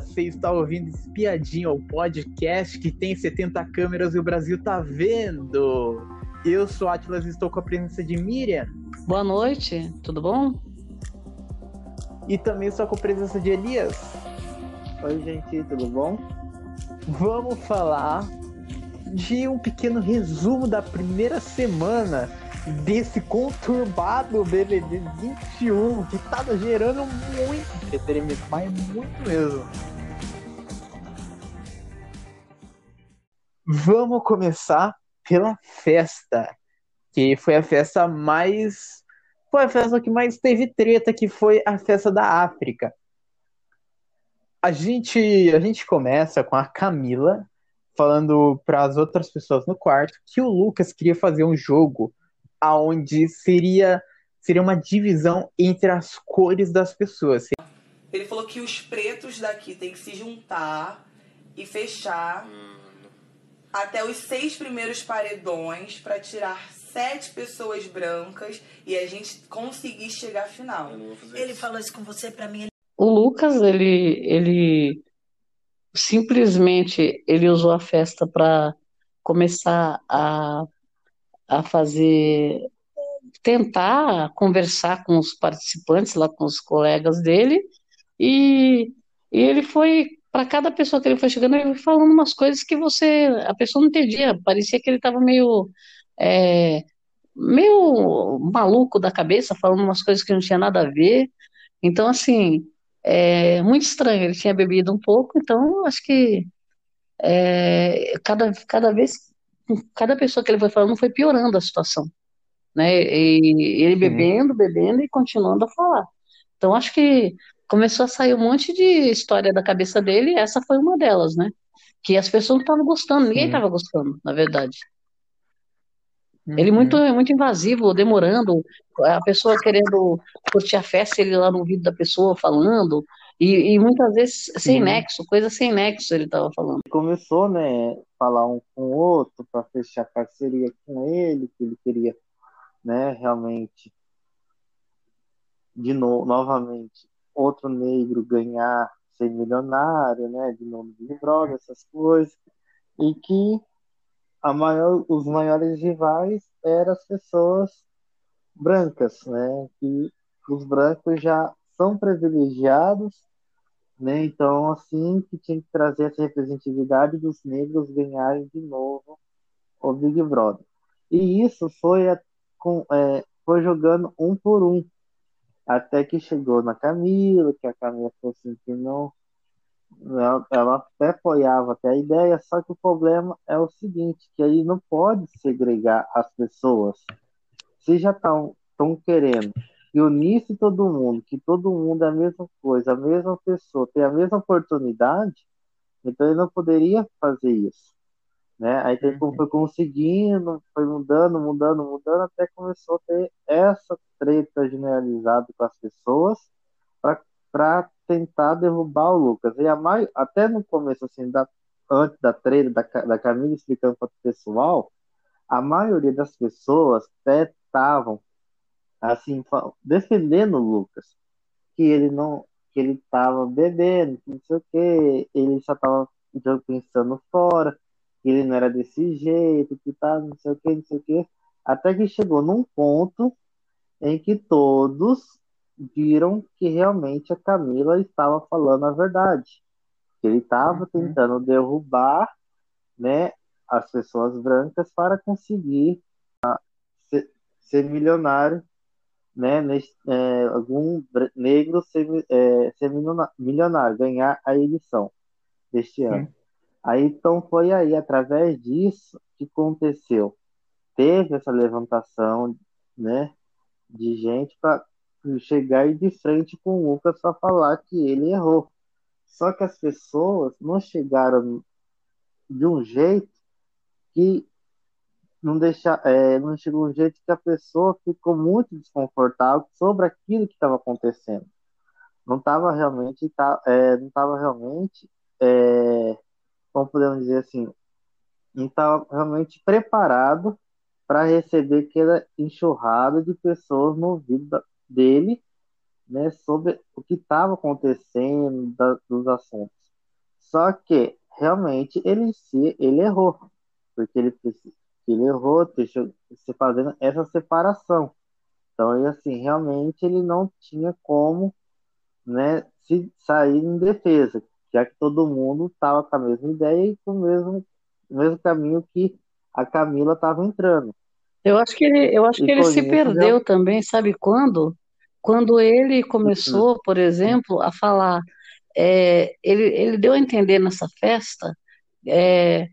Você está ouvindo Espiadinho, o podcast que tem 70 câmeras e o Brasil tá vendo. Eu sou Atlas e estou com a presença de Miriam. Boa noite, tudo bom? E também estou com a presença de Elias. Oi, gente, tudo bom? Vamos falar de um pequeno resumo da primeira semana desse conturbado BBB 21 que tá gerando muito entretenimento, mas muito mesmo. Vamos começar pela festa, que foi a festa mais foi a festa que mais teve treta, que foi a festa da África. A gente a gente começa com a Camila falando para as outras pessoas no quarto que o Lucas queria fazer um jogo aonde seria seria uma divisão entre as cores das pessoas. Ele falou que os pretos daqui têm que se juntar e fechar até os seis primeiros paredões para tirar sete pessoas brancas e a gente conseguir chegar à final. Ele falou isso com você para mim. O Lucas, ele, ele simplesmente ele usou a festa para começar a a fazer, tentar conversar com os participantes, lá com os colegas dele, e, e ele foi, para cada pessoa que ele foi chegando, ele foi falando umas coisas que você, a pessoa não entendia, parecia que ele estava meio, é, meio maluco da cabeça, falando umas coisas que não tinha nada a ver, então, assim, é muito estranho, ele tinha bebido um pouco, então acho que é, cada, cada vez cada pessoa que ele foi falando foi piorando a situação, né? E ele bebendo, bebendo e continuando a falar. Então acho que começou a sair um monte de história da cabeça dele, e essa foi uma delas, né? Que as pessoas não estavam gostando, ninguém estava gostando, na verdade. Uhum. Ele muito muito invasivo, demorando, a pessoa querendo curtir a festa, ele lá no ouvido da pessoa falando, e, e muitas vezes sem uhum. nexo, coisa sem nexo ele estava falando. Começou, né, falar um com o outro para fechar parceria com ele, que ele queria, né, realmente de novo, novamente, outro negro ganhar, ser milionário, né, de novo de droga, essas coisas, e que a maior, os maiores rivais eram as pessoas brancas, né, que os brancos já são privilegiados né? Então, assim, que tinha que trazer essa representatividade dos negros ganharem de novo o Big Brother. E isso foi, a, com, é, foi jogando um por um, até que chegou na Camila, que a Camila falou assim que não, ela, ela até apoiava até a ideia, só que o problema é o seguinte, que aí não pode segregar as pessoas. Se já estão querendo e unisse todo mundo, que todo mundo é a mesma coisa, a mesma pessoa, tem a mesma oportunidade, então ele não poderia fazer isso. Né? Aí ele uhum. foi conseguindo, foi mudando, mudando, mudando, até começou a ter essa treta generalizada com as pessoas para tentar derrubar o Lucas. E a mai... até no começo, assim, da... antes da treta da, da Camila explicando para o pessoal, a maioria das pessoas até estavam assim, defendendo o Lucas, que ele não, que ele estava bebendo, não sei o que, ele só estava pensando fora, que ele não era desse jeito, que tá, não sei o que, não sei o que, até que chegou num ponto em que todos viram que realmente a Camila estava falando a verdade, que ele estava uhum. tentando derrubar, né, as pessoas brancas para conseguir uh, ser, ser milionário né, nesse, é, algum negro ser, é, ser milionário, ganhar a edição deste ano. Aí então foi aí, através disso, que aconteceu. Teve essa levantação né, de gente para chegar de frente com o Lucas para falar que ele errou. Só que as pessoas não chegaram de um jeito que não deixar, é, não chegou um jeito que a pessoa ficou muito desconfortável sobre aquilo que estava acontecendo. Não estava realmente, tá, é, não estava realmente, é, como podemos dizer assim, não estava realmente preparado para receber aquela enxurrada de pessoas no ouvido dele né, sobre o que estava acontecendo da, dos assuntos. Só que realmente ele se ele errou, porque ele ele errou, deixou se fazendo essa separação. Então, ele, assim, realmente ele não tinha como, né, se sair em defesa, já que todo mundo estava com a mesma ideia e com o mesmo, mesmo caminho que a Camila estava entrando. Eu acho que ele, eu acho que ele se perdeu já... também, sabe quando? Quando ele começou, por exemplo, a falar, é, ele, ele deu a entender nessa festa é,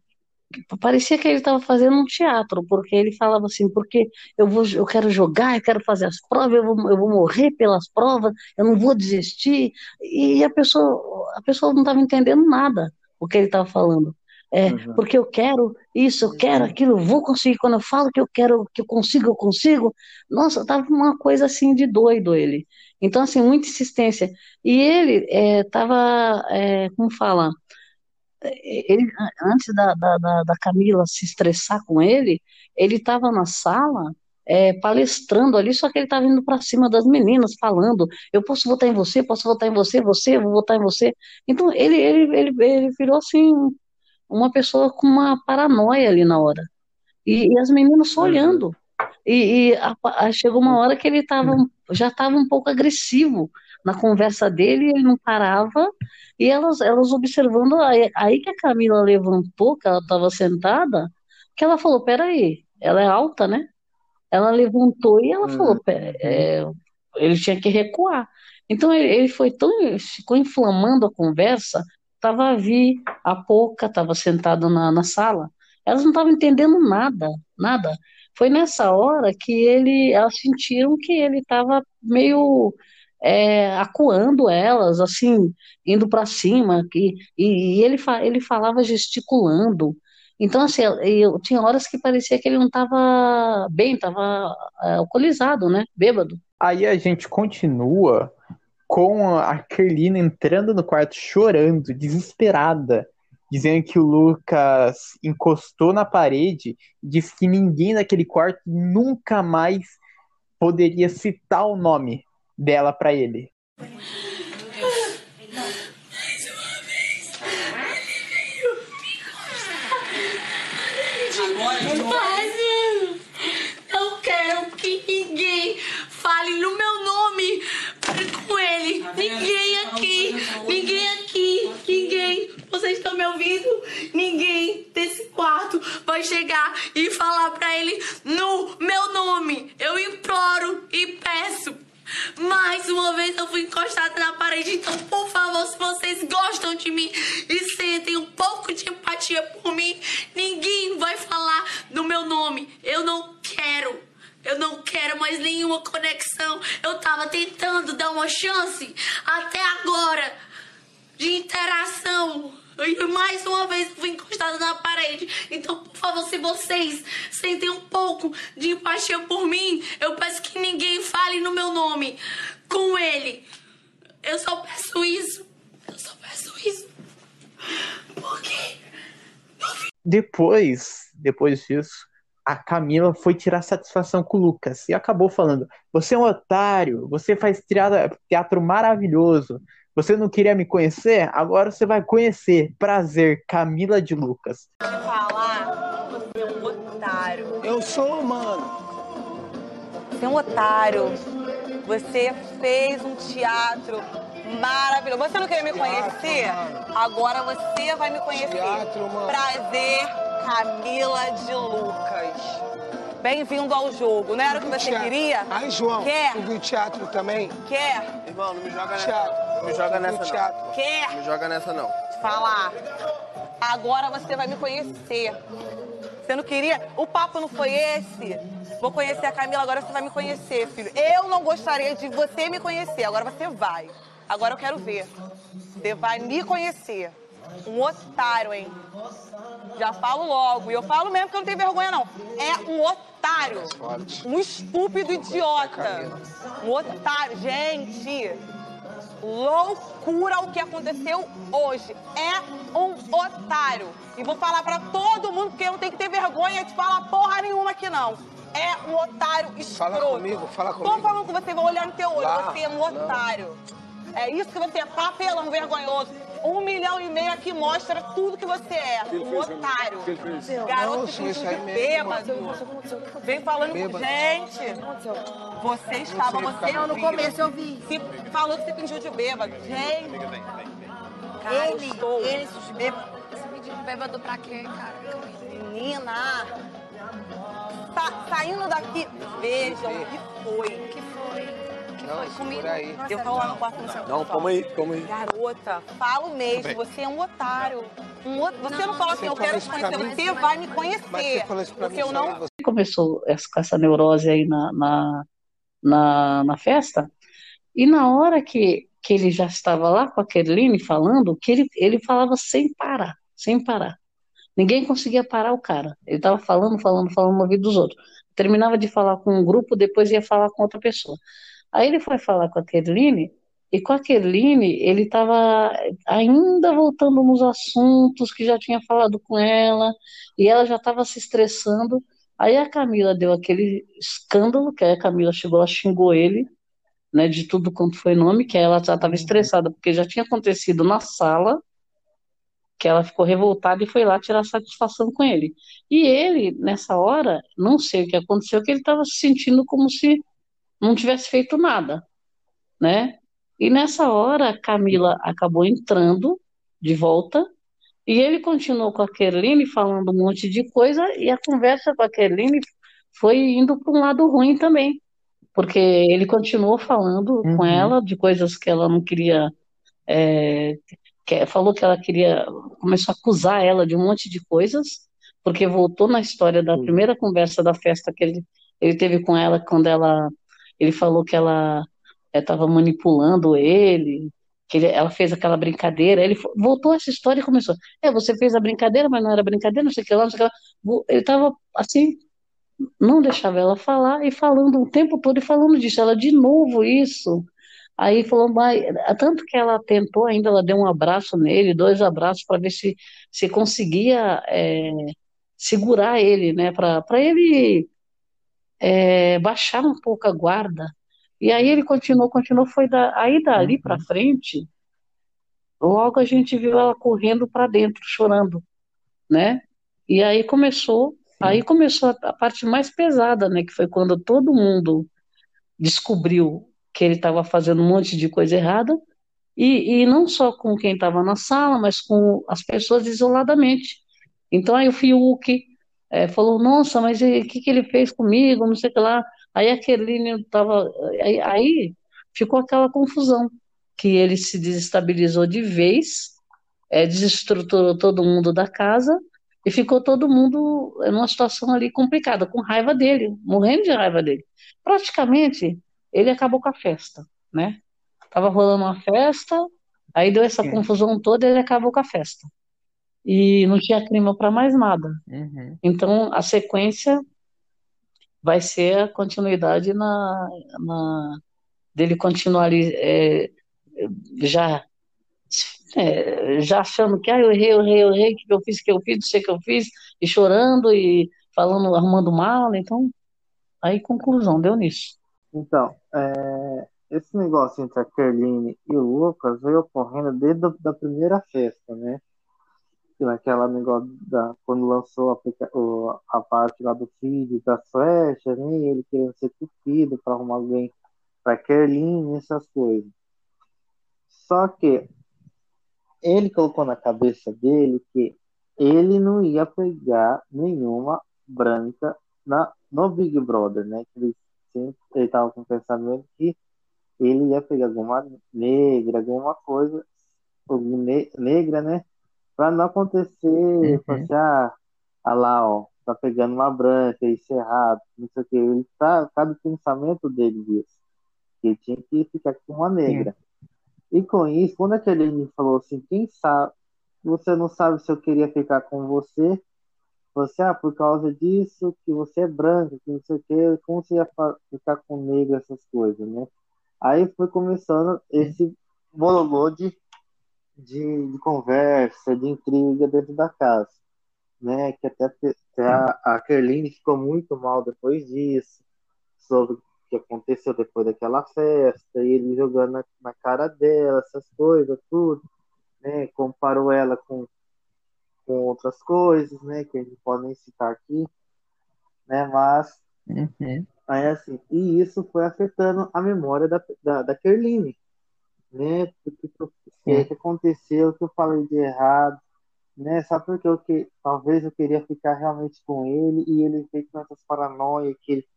parecia que ele estava fazendo um teatro, porque ele falava assim, porque eu vou, eu quero jogar, eu quero fazer as provas, eu vou, eu vou morrer pelas provas, eu não vou desistir, e a pessoa, a pessoa não estava entendendo nada o que ele estava falando. É, uhum. porque eu quero isso, eu quero aquilo, eu vou conseguir. Quando eu falo que eu quero, que eu consigo, eu consigo. Nossa, tava uma coisa assim de doido ele. Então, assim, muita insistência. E ele estava, é, é, como fala, ele, antes da, da, da Camila se estressar com ele, ele estava na sala é, palestrando ali, só que ele estava indo para cima das meninas, falando: eu posso votar em você, posso votar em você, você, vou votar em você. Então ele, ele, ele, ele virou assim uma pessoa com uma paranoia ali na hora. E, e as meninas só uhum. olhando. E, e a, a, chegou uma hora que ele tava, já estava um pouco agressivo na conversa dele, ele não parava, e elas, elas observando, aí, aí que a Camila levantou, que ela estava sentada, que ela falou, peraí, ela é alta, né? Ela levantou e ela uhum. falou, é, ele tinha que recuar. Então ele, ele foi tão, ficou inflamando a conversa, Tava a Vi, a Pouca, estava sentada na, na sala. Elas não estavam entendendo nada, nada. Foi nessa hora que ele, elas sentiram que ele estava meio é, acuando elas, assim, indo para cima, e, e ele, ele falava gesticulando. Então, assim, eu, tinha horas que parecia que ele não estava bem, estava é, alcoolizado, né? Bêbado. Aí a gente continua com a Kerlina entrando no quarto chorando, desesperada, dizendo que o Lucas encostou na parede disse que ninguém naquele quarto nunca mais poderia citar o nome dela para ele. Não quero que ninguém fale no meu nome com ele. Ninguém aqui, ninguém aqui, ninguém. Vocês estão me ouvindo? Ninguém desse quarto vai chegar e falar pra ele no meu nome. Eu imploro e peço. Mais uma vez eu fui encostada na parede, então por favor, se vocês gostam de mim e sentem um pouco de empatia por mim, ninguém vai falar do meu nome. Eu não quero. Eu não quero mais nenhuma conexão. Eu tava tentando dar uma chance até agora de interação. E mais uma vez fui encostada na parede. Então, por favor, se vocês sentem um pouco de empatia por mim, eu peço que ninguém fale no meu nome com ele. Eu só peço isso. Eu só peço isso. Por quê? Depois, depois disso, a Camila foi tirar satisfação com o Lucas e acabou falando: Você é um otário, você faz teatro maravilhoso. Você não queria me conhecer? Agora você vai conhecer. Prazer, Camila de Lucas. Falar, você é um otário. Eu sou, mano. Você é um otário. Você fez um teatro maravilhoso. Você não queria me conhecer? Agora você vai me conhecer. Teatro, mano. Prazer, Camila de Lucas. Bem-vindo ao jogo. Não era o que você teatro. queria? Ai, João. Quer? Tu viu teatro também? Quer? Irmão, não me joga nessa. Teatro. Não me joga nessa, teatro. não. Quer? Não me joga nessa, não. Falar. Agora você vai me conhecer. Você não queria? O papo não foi esse? Vou conhecer a Camila, agora você vai me conhecer, filho. Eu não gostaria de você me conhecer, agora você vai. Agora eu quero ver. Você vai me conhecer. Um otário, hein? Já falo logo. E eu falo mesmo que eu não tenho vergonha, não. É um otário. Um estúpido idiota. Um otário. Gente, loucura o que aconteceu hoje. É um otário. E vou falar pra todo mundo que eu não tenho que ter vergonha de falar porra nenhuma aqui não. É um otário escroto. Fala comigo, fala comigo. Tô falando com você, vou olhar no teu olho. Lá, você é um não. otário. É isso que você é, papelão vergonhoso. Um milhão e meio aqui mostra tudo que você é. Um otário. Garoto que fingiu de bêbado. Vem falando com gente. Você estava, você. Não, no começo eu vi. Se, falou que você fingiu de bêbado. Gente. Cara, Ele, estou. ele, se bêbado. Esse vídeo de bêbado pra quê, cara? Menina. Sa- saindo daqui, vejam o que foi. O que foi? O que Não, foi comigo? aí. Eu tô lá no quarto no seu Não, calma aí, calma aí. Garota, falo mesmo, você é um otário. Um o- Você não falou assim, eu quero te conhecer, mim? você vai me Mas conhecer. você falou isso pra Porque mim, eu não. você. começou essa, com essa neurose aí na, na, na, na festa, e na hora que, que ele já estava lá com a Kerline falando, que ele, ele falava sem parar, sem parar. Ninguém conseguia parar o cara. Ele estava falando, falando, falando no ouvido dos outros. Terminava de falar com um grupo, depois ia falar com outra pessoa. Aí ele foi falar com a Kerline, e com a Kerline ele estava ainda voltando nos assuntos que já tinha falado com ela, e ela já estava se estressando. Aí a Camila deu aquele escândalo, que aí a Camila chegou, ela xingou ele, né, de tudo quanto foi nome, que aí ela já estava estressada, porque já tinha acontecido na sala, que ela ficou revoltada e foi lá tirar satisfação com ele. E ele, nessa hora, não sei o que aconteceu, que ele estava se sentindo como se não tivesse feito nada, né? E nessa hora, Camila acabou entrando de volta, e ele continuou com a Kerline falando um monte de coisa, e a conversa com a Kerline foi indo para um lado ruim também, porque ele continuou falando com Uhum. ela de coisas que ela não queria, é, que- falou que ela queria, começou a acusar ela de um monte de coisas, porque voltou na história da primeira conversa da festa que ele, ele teve com ela, quando ela, ele falou que ela estava manipulando ele, que ele- ela fez aquela brincadeira, ele voltou essa história e começou, é, você fez a brincadeira, mas não era brincadeira, não sei o que lá, não sei o que lá. Ele estava assim, não deixava ela falar e falando o tempo todo e falando disso. Ela, de novo isso. Aí falou, mas, tanto que ela tentou ainda, ela deu um abraço nele, dois abraços, para ver se, se conseguia é, segurar ele, né? Para ele é, baixar um pouco a guarda. E aí ele continuou, continuou, foi da, aí dali para frente, logo a gente viu ela correndo para dentro, chorando, né? E aí começou, aí começou a, a parte mais pesada, né? Que foi quando todo mundo descobriu que ele estava fazendo um monte de coisa errada, e, e não só com quem estava na sala, mas com as pessoas isoladamente. Então aí o Fiuk eh, falou, nossa, mas o que, que ele fez comigo, não sei o que lá. Aí a Kerline estava, aí, aí ficou aquela confusão, que ele se desestabilizou de vez, eh, desestruturou todo mundo da casa, e ficou todo mundo numa situação ali complicada, com raiva dele, morrendo de raiva dele. Praticamente, ele acabou com a festa, né? Tava rolando uma festa, aí deu essa Sim. confusão toda e ele acabou com a festa. E não tinha clima para mais nada. Uhum. Então, a sequência vai ser a continuidade na, na dele continuar ali é, já é, já achando que ah, eu errei, eu errei, eu errei, o que eu fiz, o que eu fiz, não sei o que eu fiz, e chorando e falando, arrumando mala, então aí conclusão, deu nisso. Então, é, esse negócio entre a Kerline e o Lucas veio ocorrendo desde a da primeira festa, né? Que Naquela negócio da, quando lançou a, a parte lá do feed da Suécia, né? Ele querendo ser cupido para arrumar alguém para Kerline, essas coisas. Só que ele colocou na cabeça dele que ele não ia pegar nenhuma branca na, no Big Brother, né? Ele sempre ele tava com o pensamento que ele ia pegar alguma negra, alguma coisa, alguma ne- negra, né? Pra não acontecer, falar assim, ah, ah lá, ó, tá pegando uma branca, isso é errado, não sei o que. Ele tá, cada pensamento dele disso. Que ele tinha que ficar com uma negra. E com isso, quando aquele me falou assim, quem sabe, você não sabe se eu queria ficar com você, você, ah, por causa disso, que você é branca, que não sei o que, como você ia ficar com negro, essas coisas, né? Aí foi começando esse, bololô de, de, conversa, de intriga dentro da casa, né? Que até, até a, a Kerline ficou muito mal depois disso, sobre o que aconteceu depois daquela festa, e ele jogando na, na cara dela, essas coisas, tudo, né? Comparou ela com, com outras coisas, né? Que a gente pode nem citar aqui, né? Mas Uhum. Aí, assim, e isso foi afetando a memória da, da, da Kerline, né? Porque o que, que aconteceu, o que eu falei de errado, né? Só porque eu que, talvez eu queria ficar realmente com ele e ele veio com essas paranoias que ele,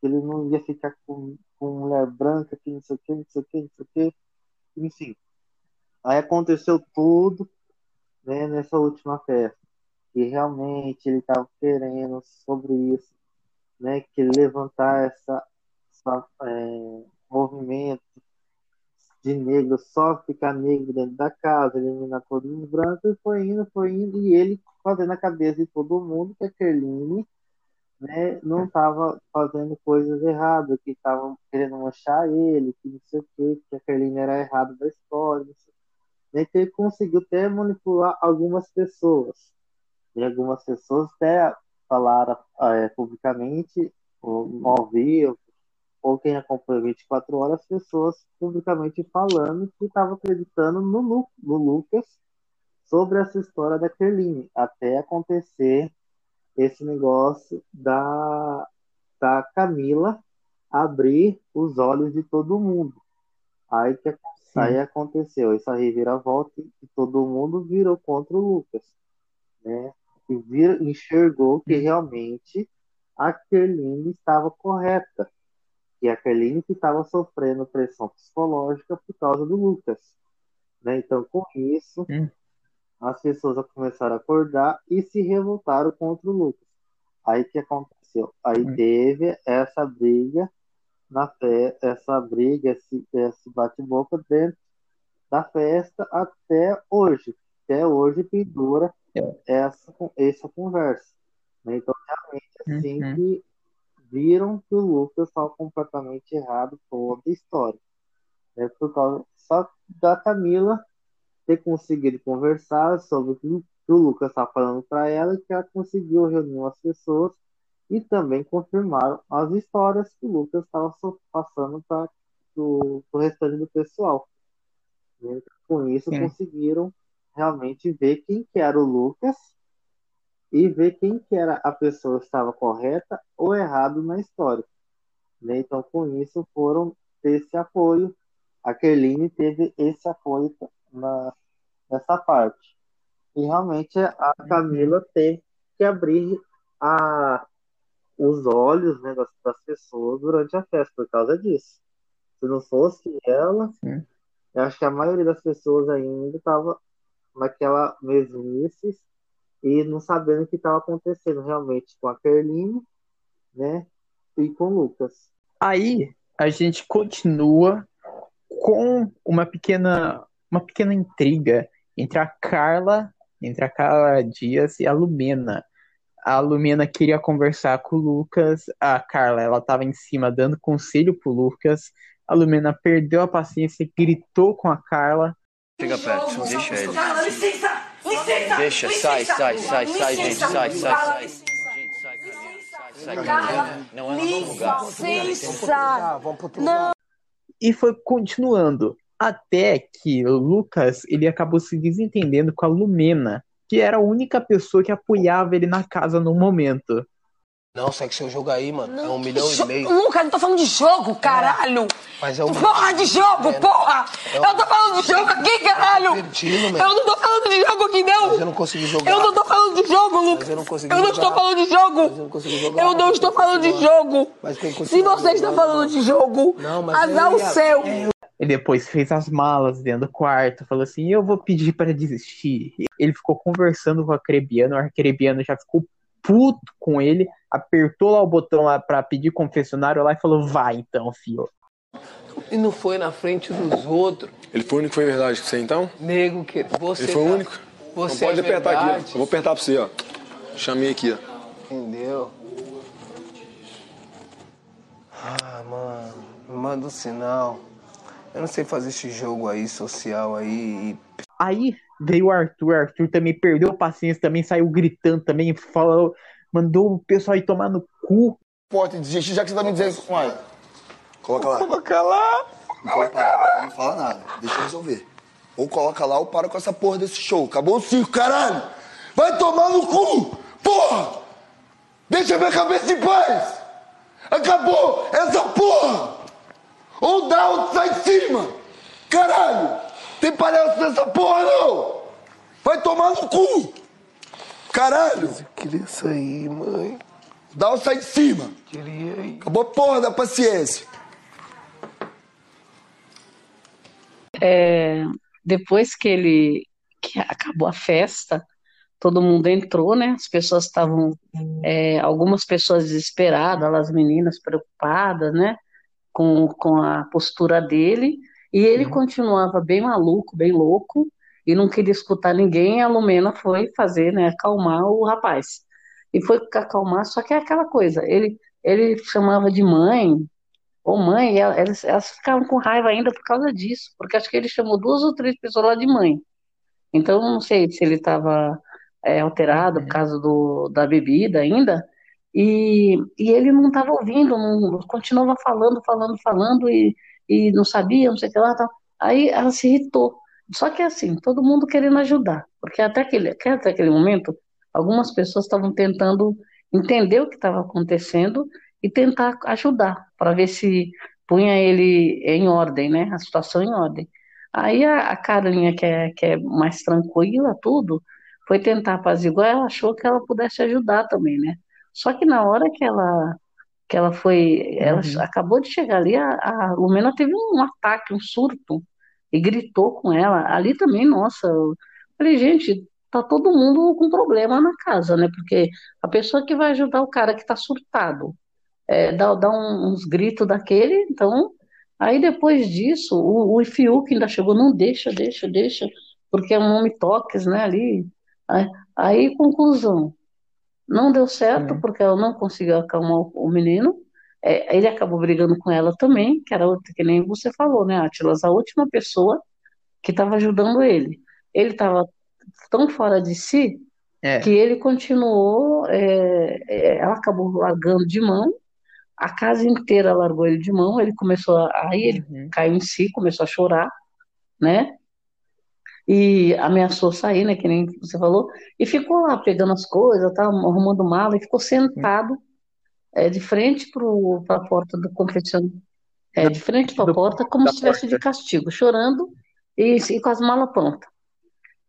que ele não ia ficar com, com mulher branca, que não sei o que, não sei o que, não sei o que, enfim. Aí aconteceu tudo, né? Nessa última festa, que realmente ele estava querendo sobre isso né, que levantar essa, essa é, movimento de negro, só ficar negro dentro da casa, eliminar todos os brancos, e foi indo, foi indo, e ele fazendo a cabeça de todo mundo que a Kerline né, não estava fazendo coisas erradas, que estavam querendo manchar ele, que não sei o que, que a Kerline era errada da história, né, que ele conseguiu até manipular algumas pessoas. E algumas pessoas até falaram é, publicamente, ou ao vivo, ou quem acompanha 24 horas, pessoas publicamente falando que estavam acreditando no, Lu, no Lucas sobre essa história da Kerline, até acontecer esse negócio da, da Camila abrir os olhos de todo mundo. Aí que aí aconteceu essa reviravolta e todo mundo virou contra o Lucas, né? e vir, enxergou que realmente a Kerline estava correta. E a que estava sofrendo pressão psicológica por causa do Lucas. Né? Então, com isso, Hum. as pessoas começaram a acordar e se revoltaram contra o Lucas. Aí que aconteceu? Aí Hum. teve essa briga na fe... essa briga, esse, esse bate-boca dentro da festa até hoje. Até hoje pendura essa, essa conversa. né? Então, realmente, assim Uhum. que viram que o Lucas estava completamente errado toda a história. Né? Por causa só da Camila ter conseguido conversar sobre o que o Lucas estava falando para ela e que ela conseguiu reunir as pessoas e também confirmaram as histórias que o Lucas estava passando para o restante do pessoal. né? Com isso, Sim. conseguiram realmente ver quem que era o Lucas e ver quem que era a pessoa que estava correta ou errado na história. né? Então, com isso, foram ter esse apoio. A Kerline teve esse apoio na, nessa parte. E realmente a Camila tem que abrir a, os olhos né, das, das pessoas durante a festa por causa disso. Se não fosse ela, Sim. eu acho que a maioria das pessoas ainda estava naquela mesmice e não sabendo o que estava acontecendo realmente com a Kerline, né? E com o Lucas. Aí a gente continua com uma pequena, uma pequena intriga entre a Carla, entre a Carla Dias e a Lumena. A Lumena queria conversar com o Lucas, a Carla ela estava em cima dando conselho pro Lucas. A Lumena perdeu a paciência e gritou com a Carla. Fica perto, deixa ele. Carla, licença! Licença! Deixa, sai, sai, sai, sai, gente, sai, sai, sai. licença. Gente, sai, Carlinhos, sai, sai, Carla. Não é no mesmo lugar. licença! Vamos pro outro Não. E foi continuando, até que o Lucas ele acabou se desentendendo com a Lumena, que era a única pessoa que apoiava ele na casa no momento. Não, segue seu jogo aí, mano. É um milhão e meio. Lucas, não tô falando de jogo, caralho! Mas é um. Porra de jogo, É. porra! É um- Eu tô falando de jogo aqui, caralho! Divertido. Eu não tô falando de jogo aqui, Mas eu não! não consegui jogar. Eu não tô falando de jogo, Lucas! eu não consegui Eu não jogar. estou falando de Mas eu não jogo! consegui jogar. Eu não estou falando de jogo! Mas quem Se você está falando de jogo, Não, mas azar eu o ia- seu! E depois fez as malas dentro do quarto, falou assim: Eu vou pedir para desistir. Ele ficou conversando com o Acrebiano, o Acrebiano já ficou puto com ele, apertou lá o botão lá para pedir confessionário lá e falou: Vai então, filho. E não foi na frente dos outros. Ele foi o único que foi verdade com você, então? Nego, que você. Ele foi o tá- único? Você Não pode é apertar aqui, verdade. ó. Eu vou apertar pra você, ó. Chamei aqui, ó. Entendeu? Ah, mano, me manda um sinal. Eu não sei fazer esse jogo aí, social aí. E... Aí veio o Arthur, Arthur também perdeu a paciência, também saiu gritando também, falou, mandou o pessoal ir tomar no cu. Porta desistir, já que você tá me dizendo, uai. Coloca lá. Coloca lá. Não, coloca lá. não fala nada, deixa eu resolver. Ou coloca lá ou para com essa porra desse show. Acabou o circo, caralho! Vai tomar no cu! Porra! Deixa minha cabeça em paz! Acabou essa porra! Ou dá ou sai de cima! Caralho! Tem palhaço nessa porra não! Vai tomar no cu! Caralho! Eu queria sair, mãe. Dá ou sai de cima! Queria ir. Acabou a porra da paciência! É, depois que ele que acabou a festa, todo mundo entrou, né? As pessoas estavam, é, algumas pessoas desesperadas, as meninas preocupadas, né? Com, com a postura dele, e ele continuava bem maluco, bem louco, e não queria escutar ninguém. A Lumena foi fazer, né? Acalmar o rapaz. E foi acalmar, só que é aquela coisa, ele, ele chamava de mãe, ou mãe, e elas, elas ficavam com raiva ainda por causa disso, porque acho que ele chamou duas ou três pessoas lá de mãe. Então, não sei se ele estava é, alterado por causa do, da bebida ainda, e, e ele não estava ouvindo, não, continuava falando, falando, falando, e, e não sabia, não sei o que lá, tal. aí ela se irritou. Só que assim, todo mundo querendo ajudar, porque até aquele, até aquele momento, algumas pessoas estavam tentando entender o que estava acontecendo e tentar ajudar, para ver se punha ele em ordem, né, a situação em ordem. Aí a, a Carolinha, que é, que é mais tranquila, tudo, foi tentar apaziguar, ela achou que ela pudesse ajudar também, né? Só que na hora que ela que ela foi, ela Uhum. acabou de chegar ali, a, a Lumena teve um ataque, um surto, e gritou com ela. Ali também, nossa, eu falei, gente, tá todo mundo com problema na casa, né? Porque a pessoa que vai ajudar o cara que tá surtado, é, dá, dá um- uns gritos daquele, então, aí depois disso, o, o Fiuk ainda chegou, não deixa, deixa, deixa, porque é um nome toques, né, ali. Aí, aí, conclusão, não deu certo, porque ela não conseguiu acalmar o menino, É, ele acabou brigando com ela também, que era outra, que nem você falou, né, Atlas, a última pessoa que estava ajudando ele. Ele estava tão fora de si É. que ele continuou, é, é, ela acabou largando de mão, a casa inteira largou ele de mão, ele começou a, aí ele caiu em si, começou a chorar, né? E ameaçou sair, né? Que nem você falou, e ficou lá pegando as coisas, tá, arrumando mala, e ficou sentado é, de frente para a porta do confessionário, é, de frente para a porta, como se estivesse de castigo, chorando e, e com as malas prontas.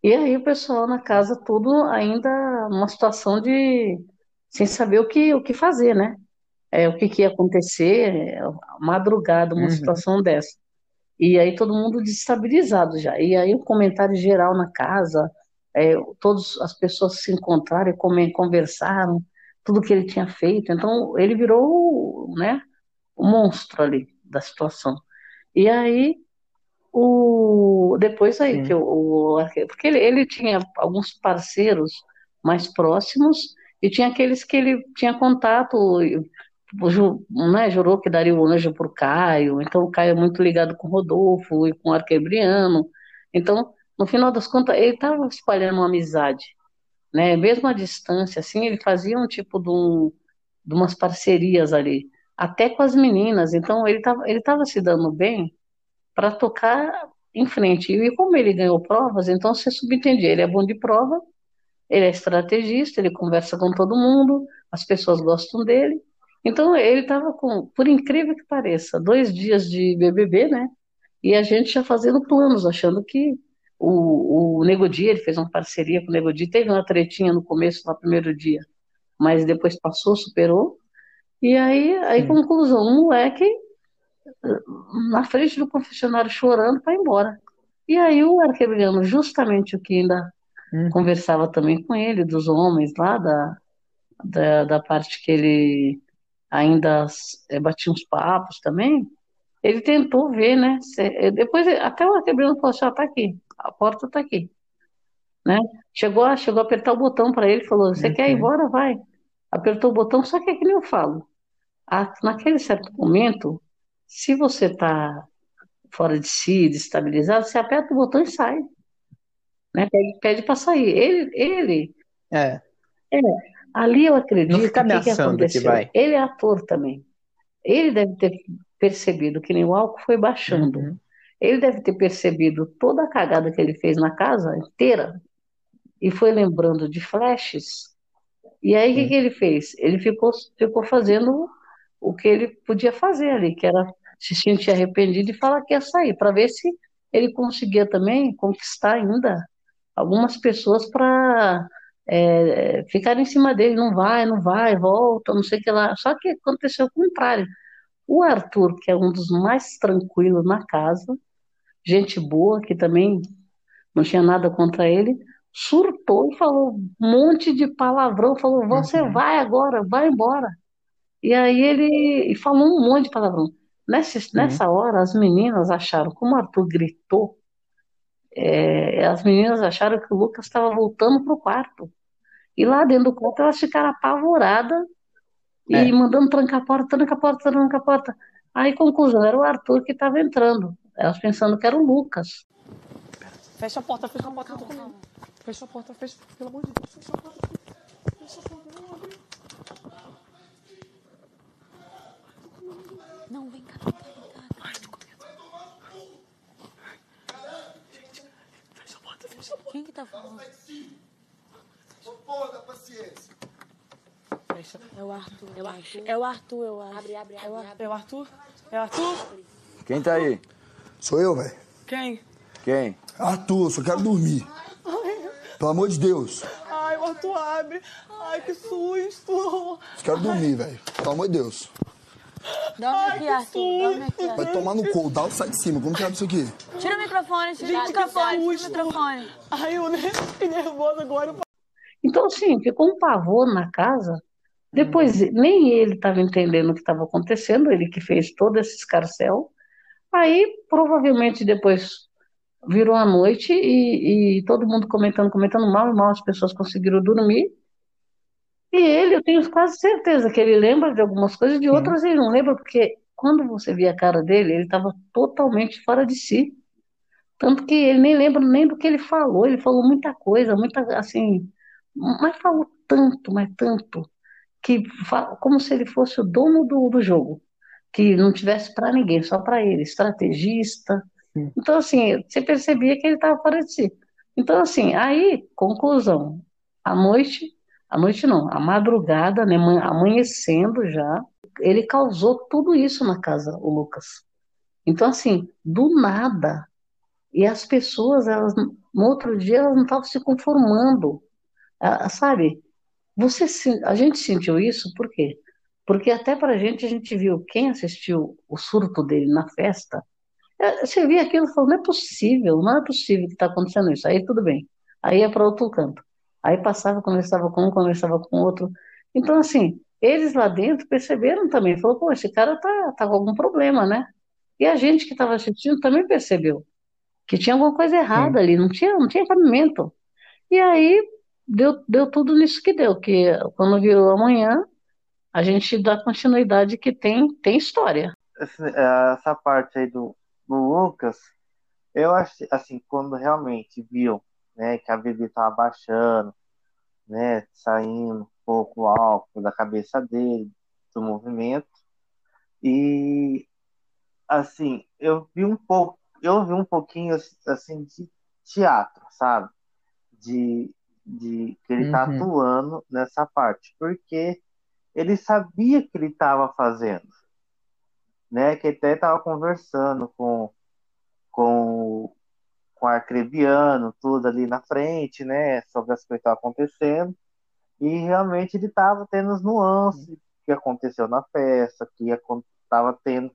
E aí o pessoal na casa, tudo ainda numa situação de sem saber o que, o que fazer, né? É, o que, que ia acontecer, madrugada, uma Uhum. situação dessa. E aí todo mundo desestabilizado já. E aí o comentário geral na casa, é, todas as pessoas se encontraram e conversaram, tudo que ele tinha feito. Então ele virou, né, o monstro ali da situação. E aí o depois aí que o, o porque ele, ele tinha alguns parceiros mais próximos e tinha aqueles que ele tinha contato, o né, jurou que daria o anjo pro Caio, então o Caio é muito ligado com o Rodolfo e com o Arquebriano. Então, no final das contas, ele estava espalhando uma amizade, né? Mesmo à distância, assim, ele fazia um tipo de, um, de umas parcerias ali, até com as meninas. Então, ele estava ele tava se dando bem para tocar em frente. E como ele ganhou provas, então você subentendia, ele é bom de prova, ele é estrategista, ele conversa com todo mundo, as pessoas gostam dele. Então ele estava com, por incrível que pareça, dois dias de BBB, né? E a gente já fazendo planos, achando que o, o Nego Di, ele fez uma parceria com o Nego Di, teve uma tretinha no começo, no primeiro dia, mas depois passou, superou. E aí, aí conclusão, um moleque na frente do confessionário chorando para ir embora. E aí o arquebriano, justamente o que ainda conversava também com ele, dos homens lá, da, da, da parte que ele ainda eh, batia uns papos também, ele tentou ver, né? se- eh, depois, até o arquebriano falou assim, ó, tá aqui, a porta tá aqui. Né? Chegou, a, chegou a apertar o botão para ele, falou, você quer ir embora? Vai. Apertou o botão, só que é que nem eu falo. A- naquele certo momento, se você está fora de si, destabilizado, você aperta o botão e sai. Né? Pede, pede para sair. Ele, ele É. é, ali eu acredito Não que que ameaçando que aconteceu? vai. Ele é ator também. Ele deve ter percebido que nem o álcool foi baixando. Uhum. Ele deve ter percebido toda a cagada que ele fez na casa inteira e foi lembrando de flashes. E aí, o que que ele fez? Ele ficou, ficou fazendo o que ele podia fazer ali, que era se sentir arrependido e falar que ia sair, para ver se ele conseguia também conquistar ainda algumas pessoas para ficar em cima dele. Não vai, não vai, volta, não sei o que lá. Só que aconteceu o contrário. O Arthur, que é um dos mais tranquilos na casa, gente boa, que também não tinha nada contra ele, surtou e falou um monte de palavrão, falou, você Uhum. vai agora, vai embora. E aí ele falou um monte de palavrão. Nessa, nessa hora, as meninas acharam, como o Arthur gritou, é, as meninas acharam que o Lucas estava voltando pro quarto. E lá dentro do quarto elas ficaram apavoradas e É. mandando trancar a porta, tranca a porta, tranca a porta. Aí, conclusão, era o Arthur que estava entrando. Elas pensando que era o Lucas. Fecha a porta, fecha a porta, tô comigo. Fecha a porta, fecha, pelo amor de Deus, fecha a porta. Fecha a porta, não abre. Não, vem cá, vem cá, vem cá. Ai, tô com medo. Fecha a porta, fecha a porta. Quem que tá falando? Porra da paciência. Fecha. É o Arthur. É o Arthur, é o Arthur eu acho. Abre, abre, É o, abre. É o Arthur? É o Arthur? Quem tá aí? Sou eu, velho. Quem? Quem? Arthur, só quero dormir. Pelo amor de Deus. Ai, o Arthur abre. Ai, que susto. Só quero dormir, velho. Pelo amor de Deus. Dorme aqui, Arthur. Dorme aqui, Vai tomar no cu, dá o sai de cima. Como que abre isso aqui? Tira o microfone, tira o Gente, que microfone, tira o microfone. Ai, eu fiquei nervosa agora. Então, assim, ficou um pavor na casa. Depois, nem ele estava entendendo o que estava acontecendo, ele que fez todo esse escarcel. Aí, provavelmente, depois virou a noite e, e todo mundo comentando, comentando mal e mal, as pessoas conseguiram dormir. E ele, eu tenho quase certeza que ele lembra de algumas coisas, de outras ele não lembra, porque quando você via a cara dele, ele estava totalmente fora de si. Tanto que ele nem lembra nem do que ele falou, ele falou muita coisa, muita, assim, mas falou tanto, mas tanto, que como se ele fosse o dono do, do jogo, que não tivesse para ninguém, só para ele, estrategista. Então, assim, você percebia que ele estava fora de si. Então, assim, aí, conclusão, à noite, à noite não, à madrugada, né, amanhe- amanhecendo já, ele causou tudo isso na casa, o Lucas. Então, assim, do nada, e as pessoas, elas, no outro dia, elas não estavam se conformando. Ah, sabe? Você, a gente sentiu isso por quê? Porque até pra gente, a gente viu quem assistiu o surto dele na festa. eh, Você via aquilo e falou, não é possível, não é possível que está acontecendo isso. Aí tudo bem. Aí ia para outro canto. Aí passava, conversava com um, conversava com outro. Então, assim, eles lá dentro perceberam também. Falou, pô, esse cara tá, tá com algum problema, né? E a gente que estava assistindo também percebeu que tinha alguma coisa errada ali, não tinha, não tinha cabimento. E aí deu, deu tudo nisso que deu, que quando virou amanhã, a gente dá continuidade que tem, tem história. É, essa parte aí do, do Lucas, eu acho assim, quando realmente viu, né, que a bebê tava baixando, né, saindo um pouco o álcool da cabeça dele, do movimento, e assim, eu vi um pouco, eu vi um pouquinho assim de teatro, sabe? De, de que ele tá Uhum. atuando nessa parte, porque ele sabia que ele estava fazendo, né? Que até estava conversando com com com o arcrebiano, tudo ali na frente, né? Sobre as coisas que estavam acontecendo. E realmente ele estava tendo as nuances que aconteceu na festa, que estava tendo,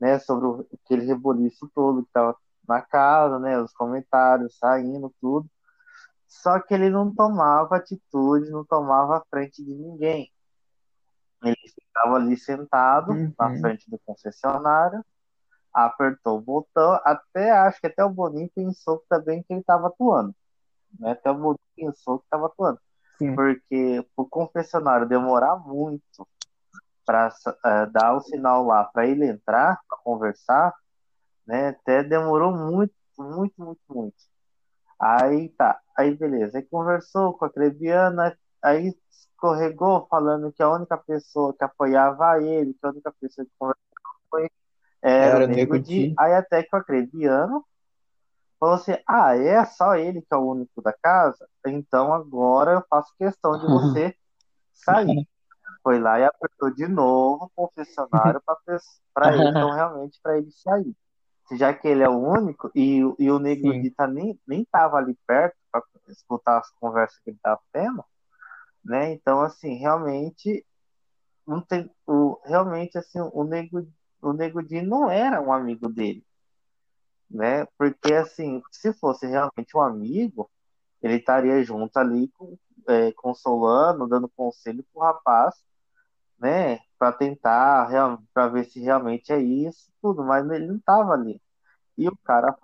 né? Sobre o, aquele reboliço todo que estava na casa, né? Os comentários saindo, tudo. Só que ele não tomava atitude, não tomava a frente de ninguém. Ele ficava ali sentado na Uhum. frente do concessionário, apertou o botão, até acho que até o Boninho pensou também que ele estava atuando. Né? Até o Boninho pensou que estava atuando. Sim. Porque o concessionário demorar muito para dar o sinal lá para ele entrar, para conversar, né? Até demorou muito, muito, muito, muito. Aí tá, aí beleza. Aí conversou com a Crebiana, aí escorregou falando que a única pessoa que apoiava ele, que a única pessoa que conversava com ele era, Era o Nego Di. Di. Aí até que o Acrebiano falou assim: Ah, é só ele que é o único da casa? Então agora eu faço questão de você sair. Foi lá e apertou de novo o confessionário para ele, então realmente para ele sair. Já que ele é o único e, o- e o Nego Sim. Di tá nem, nem tava ali perto para escutar as conversas que ele tava tendo, né? Então, assim, realmente não tem o realmente assim o nego o nego Di não era um amigo dele né porque assim se fosse realmente um amigo ele estaria junto ali com, é, consolando dando conselho pro rapaz né para tentar para ver se realmente é isso tudo mas ele não tava ali e o cara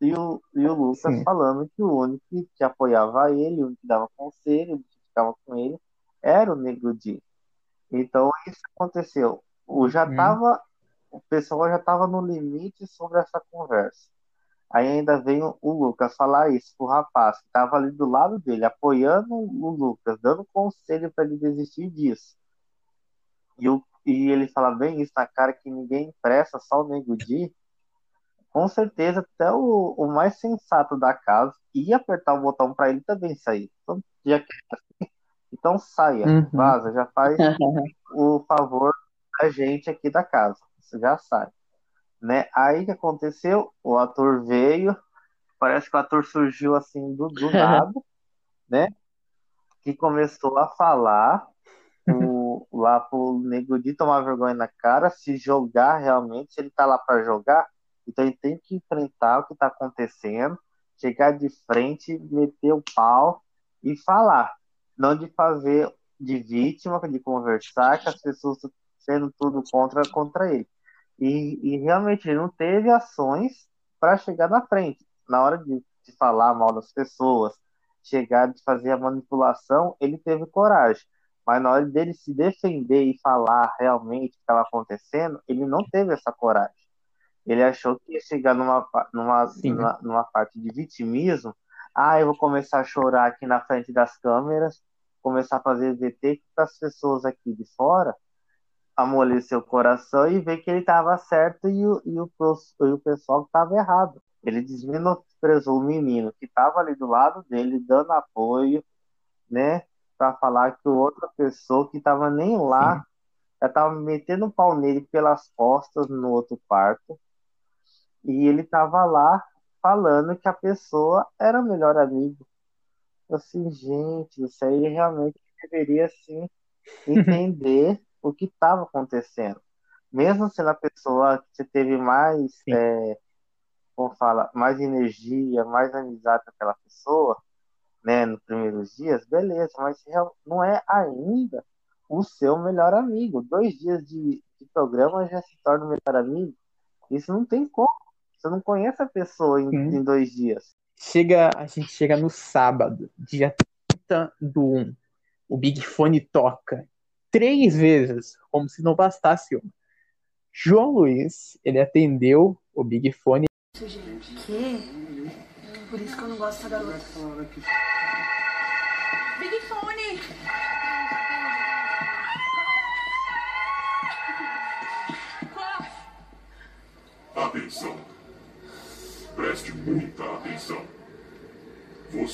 e o, e o Lucas Sim. falando que o único que apoiava ele o único que dava conselho ficava com ele era o nego Di então isso aconteceu. O já Uhum. tava, o pessoal já tava no limite sobre essa conversa. Aí ainda veio o Lucas falar isso pro rapaz que tava ali do lado dele, apoiando o Lucas, dando conselho para ele desistir disso. E, o, e ele fala bem isso na cara que ninguém empresta, só o Nego Di. Com certeza até o, o mais sensato da casa ia apertar o botão para ele também sair. Então, já então saia, Uhum. vaza, já faz o favor da gente aqui da casa. Você já sabe. Né? Aí o que aconteceu? O ator veio, parece que o ator surgiu assim do, do nada, né? Que começou a falar o, lá pro Nego Di tomar vergonha na cara, se jogar realmente, se ele tá lá para jogar, então ele tem que enfrentar o que tá acontecendo, chegar de frente, meter o pau e falar, não de fazer de vítima, de conversar, que as pessoas sendo tudo contra contra ele. E, e realmente ele não teve ações para chegar na frente. Na hora de, de falar mal das pessoas, chegar de fazer a manipulação, ele teve coragem. Mas na hora dele se defender e falar realmente o que estava acontecendo, ele não teve essa coragem. Ele achou que ia chegar numa, numa, numa, numa parte de vitimismo. Ah, eu vou começar a chorar aqui na frente das câmeras, começar a fazer VT para as pessoas aqui de fora amolecer o coração e ver que ele estava certo e o, e o, e o pessoal estava errado. Ele desmenosprezou o menino que estava ali do lado dele, dando apoio, né? Para falar que outra pessoa que estava nem lá já estava metendo um pau nele pelas costas no outro quarto. E ele estava lá falando que a pessoa era o melhor amigo. Assim, gente, isso aí realmente deveria sim entender o que estava acontecendo. Mesmo sendo a pessoa que você teve mais, é, como fala, mais energia, mais amizade com aquela pessoa, né, nos primeiros dias, beleza, mas não é ainda o seu melhor amigo. Dois dias de, de programa já se torna o melhor amigo. Isso não tem como. Você não conhece a pessoa em, Sim. em dois dias. Chega, a gente chega no sábado, dia 30 do 1. O Big Fone toca três vezes, como se não bastasse uma. João Luiz, ele atendeu o Big Fone. Que? Por isso que eu não gosto dessa garota.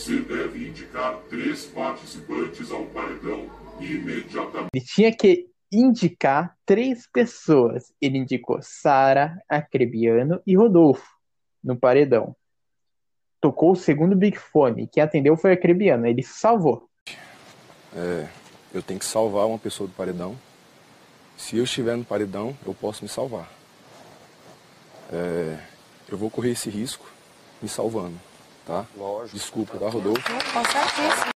Você deve indicar três participantes ao paredão imediatamente. Ele tinha que indicar três pessoas. Ele indicou Sara, Acrebiano e Rodolfo no paredão. Tocou o segundo Big Fone. Quem atendeu foi Acrebiano. Ele se salvou. É, eu tenho que salvar uma pessoa do paredão. Se eu estiver no paredão, eu posso me salvar. É, eu vou correr esse risco me salvando, tá? Lógico. Desculpa, tá, Rodolfo? Com certeza.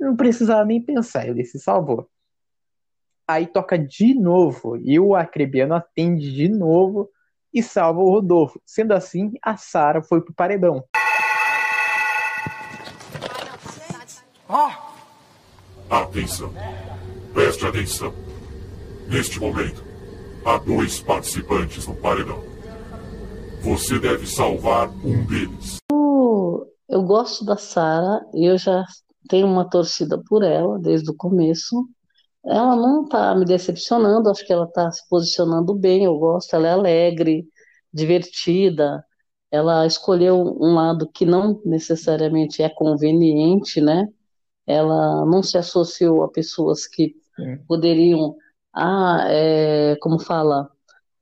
Não precisava nem pensar, ele se salvou. Aí toca de novo e o Acrebiano atende de novo e salva o Rodolfo. Sendo assim, a Sara foi pro paredão. Atenção. Preste atenção. Neste momento, há dois participantes no paredão. Você deve salvar um deles. Eu, eu gosto da Sara e eu já tenho uma torcida por ela desde o começo. Ela não está me decepcionando, acho que ela está se posicionando bem, eu gosto, ela é alegre, divertida, ela escolheu um lado que não necessariamente é conveniente, né? Ela não se associou a pessoas que poderiam, ah, é, como fala,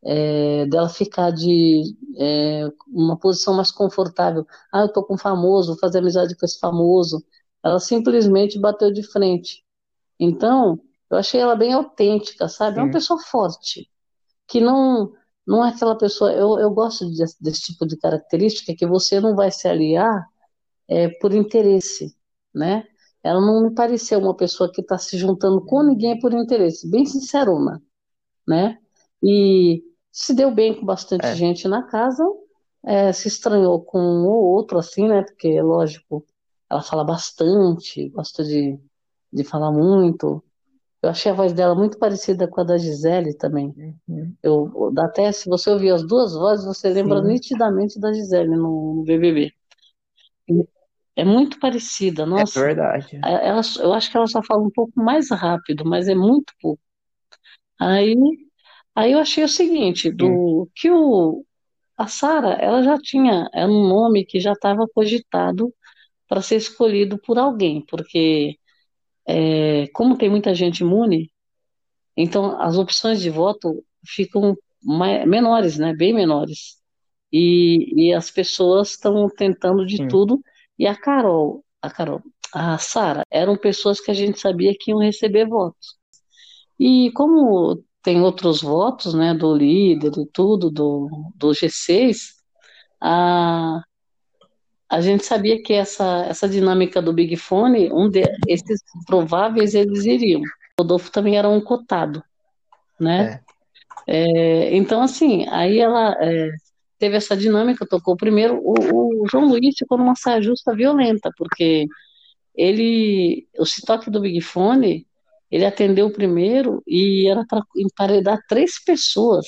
é, dela ficar de é, uma posição mais confortável. Ah, eu tô com um famoso, vou fazer amizade com esse famoso. Ela simplesmente bateu de frente. Então, eu achei ela bem autêntica, sabe? É uma Sim. pessoa forte, que não não é aquela pessoa. Eu, eu gosto de- desse tipo de característica que você não vai se aliar é, por interesse, né? Ela não me pareceu uma pessoa que está se juntando com ninguém por interesse, bem sincerona, né? E se deu bem com bastante É. gente na casa, é, se estranhou com um ou outro, assim, né? Porque, lógico, ela fala bastante, gosta de, de falar muito. Eu achei a voz dela muito parecida com a da Gisele também. Eu, dá até, se você ouvir as duas vozes, você lembra Sim. nitidamente da Gisele no, no BBB. É muito parecida, É nossa. verdade. Ela, eu acho que ela só fala um pouco mais rápido, mas é muito pouco. Aí, aí eu achei o seguinte, do que o a Sara, ela já tinha, era um nome que já estava cogitado para ser escolhido por alguém, porque é, como tem muita gente imune, então as opções de voto ficam menores, né? Bem menores. E, e as pessoas estão tentando de tudo. E a Carol, a Carol, a Sara, eram pessoas que a gente sabia que iam receber votos. E como tem outros votos, né, do líder e tudo, do, do G6, a, a gente sabia que essa, essa dinâmica do Big Fone, um de, esses prováveis eles iriam. O Rodolfo também era um cotado, né? É, então, assim, aí ela é, teve essa dinâmica, tocou primeiro. O, o João Luiz ficou numa saia justa violenta, porque ele, o citoque do Big Fone, ele atendeu primeiro e era para emparedar três pessoas.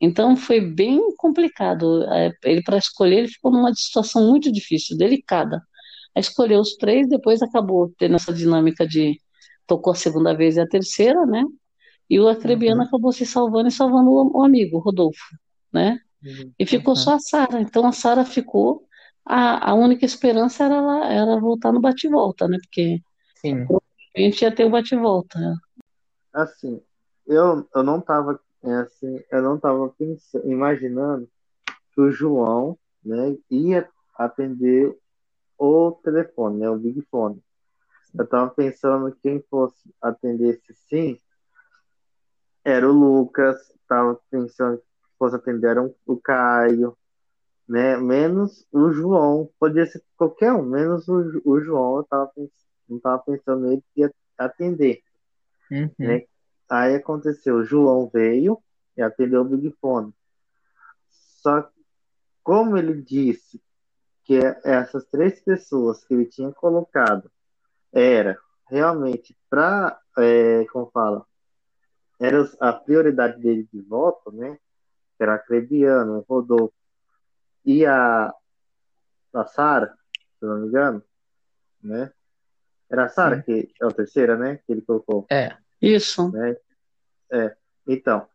Então foi bem complicado. É, Ele, para escolher, ele ficou numa situação muito difícil, delicada. Escolheu os três, depois acabou tendo essa dinâmica de tocou a segunda vez e a terceira, né? E o acrebiano acabou se salvando e salvando o, o amigo, o Rodolfo, né? E ficou só a Sara. Então a Sara ficou. A, a única esperança era, ela, era voltar no bate-volta, né? Porque Sim. A gente ia ter o bate-volta. né? Assim, eu, eu não tava é, assim, eu não tava pensando, imaginando que o João, né, ia atender o telefone, né, o Big Fone. Eu tava pensando que quem fosse atender esse sim era o Lucas, tava pensando que fosse atender um- o Caio, né, menos o João, podia ser qualquer um, menos o, o João, eu tava pensando, não tava pensando nele que ia atender né? Aí aconteceu, o João veio e atendeu o Big Fone. Só que, como ele disse que essas três pessoas que ele tinha colocado era realmente para, como fala, era a prioridade dele de voto, né? Era a Clebiano, o Rodolfo e a, a Sara, se não me engano, né? Era a Sara que é a terceira, né? Que ele colocou. É. Isso. né? É. Então,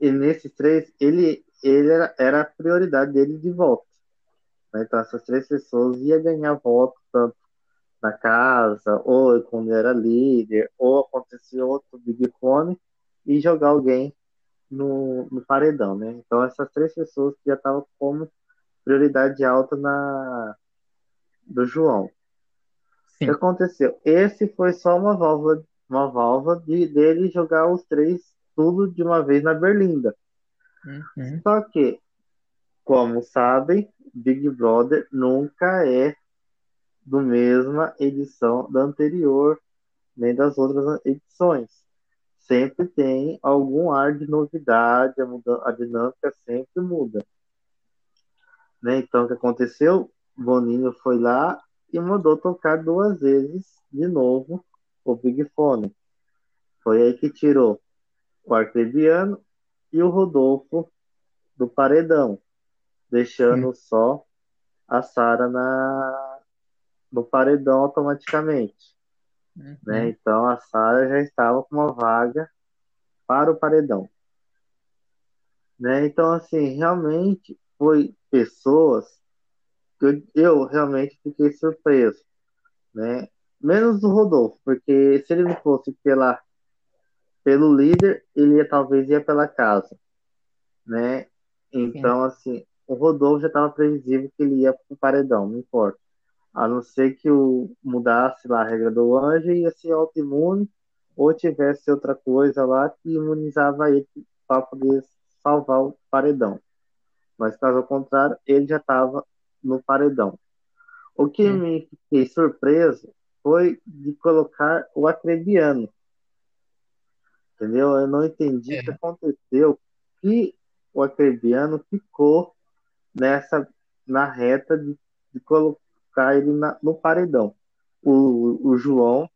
e nesses três, ele, ele era, era a prioridade dele de voto. né? Então, essas três pessoas iam ganhar voto, tanto na casa, ou quando era líder, ou acontecia outro Big Fone, e jogar alguém no, no paredão, né? Então, essas três pessoas já estavam como prioridade alta na do João. Que aconteceu? Esse foi só uma válvula, uma válvula de, dele jogar os três tudo de uma vez na Berlinda. Uhum. Só que, como sabem, Big Brother nunca é do mesma edição da anterior, nem das outras edições. Sempre tem algum ar de novidade, a, muda- a dinâmica sempre muda. Né? Então, o que aconteceu? Boninho foi lá e mandou tocar duas vezes de novo o Big Fone. Foi aí que tirou o Arcrebiano e o Rodolfo do paredão. deixando só a Sara na no paredão automaticamente, né? Então a Sara já estava com uma vaga para o paredão, né? Então assim, realmente foi pessoas eu, eu realmente fiquei surpreso, né? Menos o Rodolfo, porque se ele não fosse pela pelo líder, ele ia, talvez ia pela casa, né? Então, assim, o Rodolfo já estava previsível que ele ia para o paredão, não importa. A não ser que o mudasse lá a regra do anjo e ia ser autoimune, ou tivesse outra coisa lá que imunizava ele para poder salvar o paredão. Mas caso contrário, ele já estava no paredão. O que me fiquei surpreso foi de colocar o acrebiano. Entendeu? Eu não entendi o que aconteceu. Que o acrebiano ficou nessa na reta de, de colocar ele na, no paredão. O, o João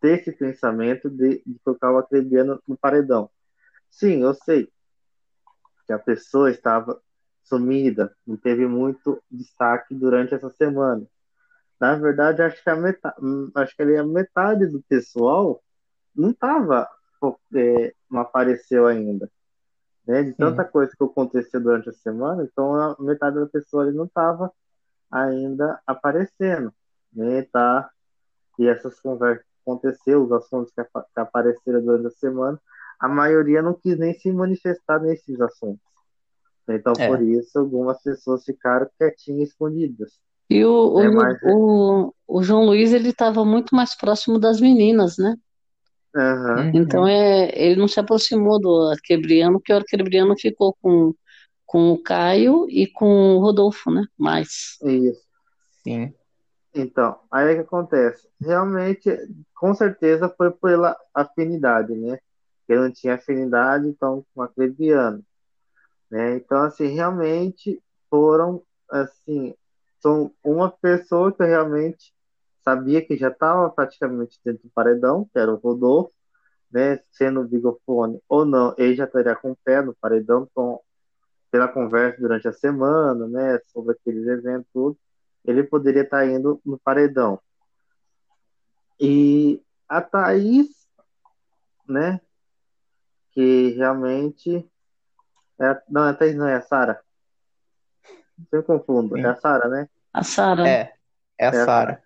ter esse pensamento de, de colocar o acrebiano no paredão. Sim, eu sei que a pessoa estava sumida, não teve muito destaque durante essa semana. Na verdade, acho que a metade, acho que a metade do pessoal não estava, é, não apareceu ainda né? De tanta coisa que aconteceu durante a semana, então a metade da pessoa não estava ainda aparecendo, né? Tá? E essas conversas aconteceu, os assuntos que, que apareceram durante a semana, a maioria não quis nem se manifestar nesses assuntos. Então, É. por isso, algumas pessoas ficaram quietinhas, escondidas. E o, É, o, mas- o, o João Luiz, ele estava muito mais próximo das meninas, né? Aham. Então é, ele não se aproximou do Arquebriano, porque o Arquebriano ficou com, com o Caio e com o Rodolfo, né? Mais. Isso. Sim. Então, aí o que acontece? Realmente, com certeza foi pela afinidade, né? Ele não tinha afinidade, então, com a Clebiano, né? Então, assim, realmente foram, assim, são uma pessoa que eu realmente sabia que já estava praticamente dentro do paredão, que era o Rodolfo, né? Sendo bigofone ou não, ele já estaria com o pé no paredão, com, pela conversa durante a semana, né? Sobre aqueles eventos, tudo ele poderia estar indo no paredão. E a Thaís, né? Que realmente. É, não, a Thaís não é a Sara. Sempre confundo. É a Sara, né? A Sara. É, é a Sara.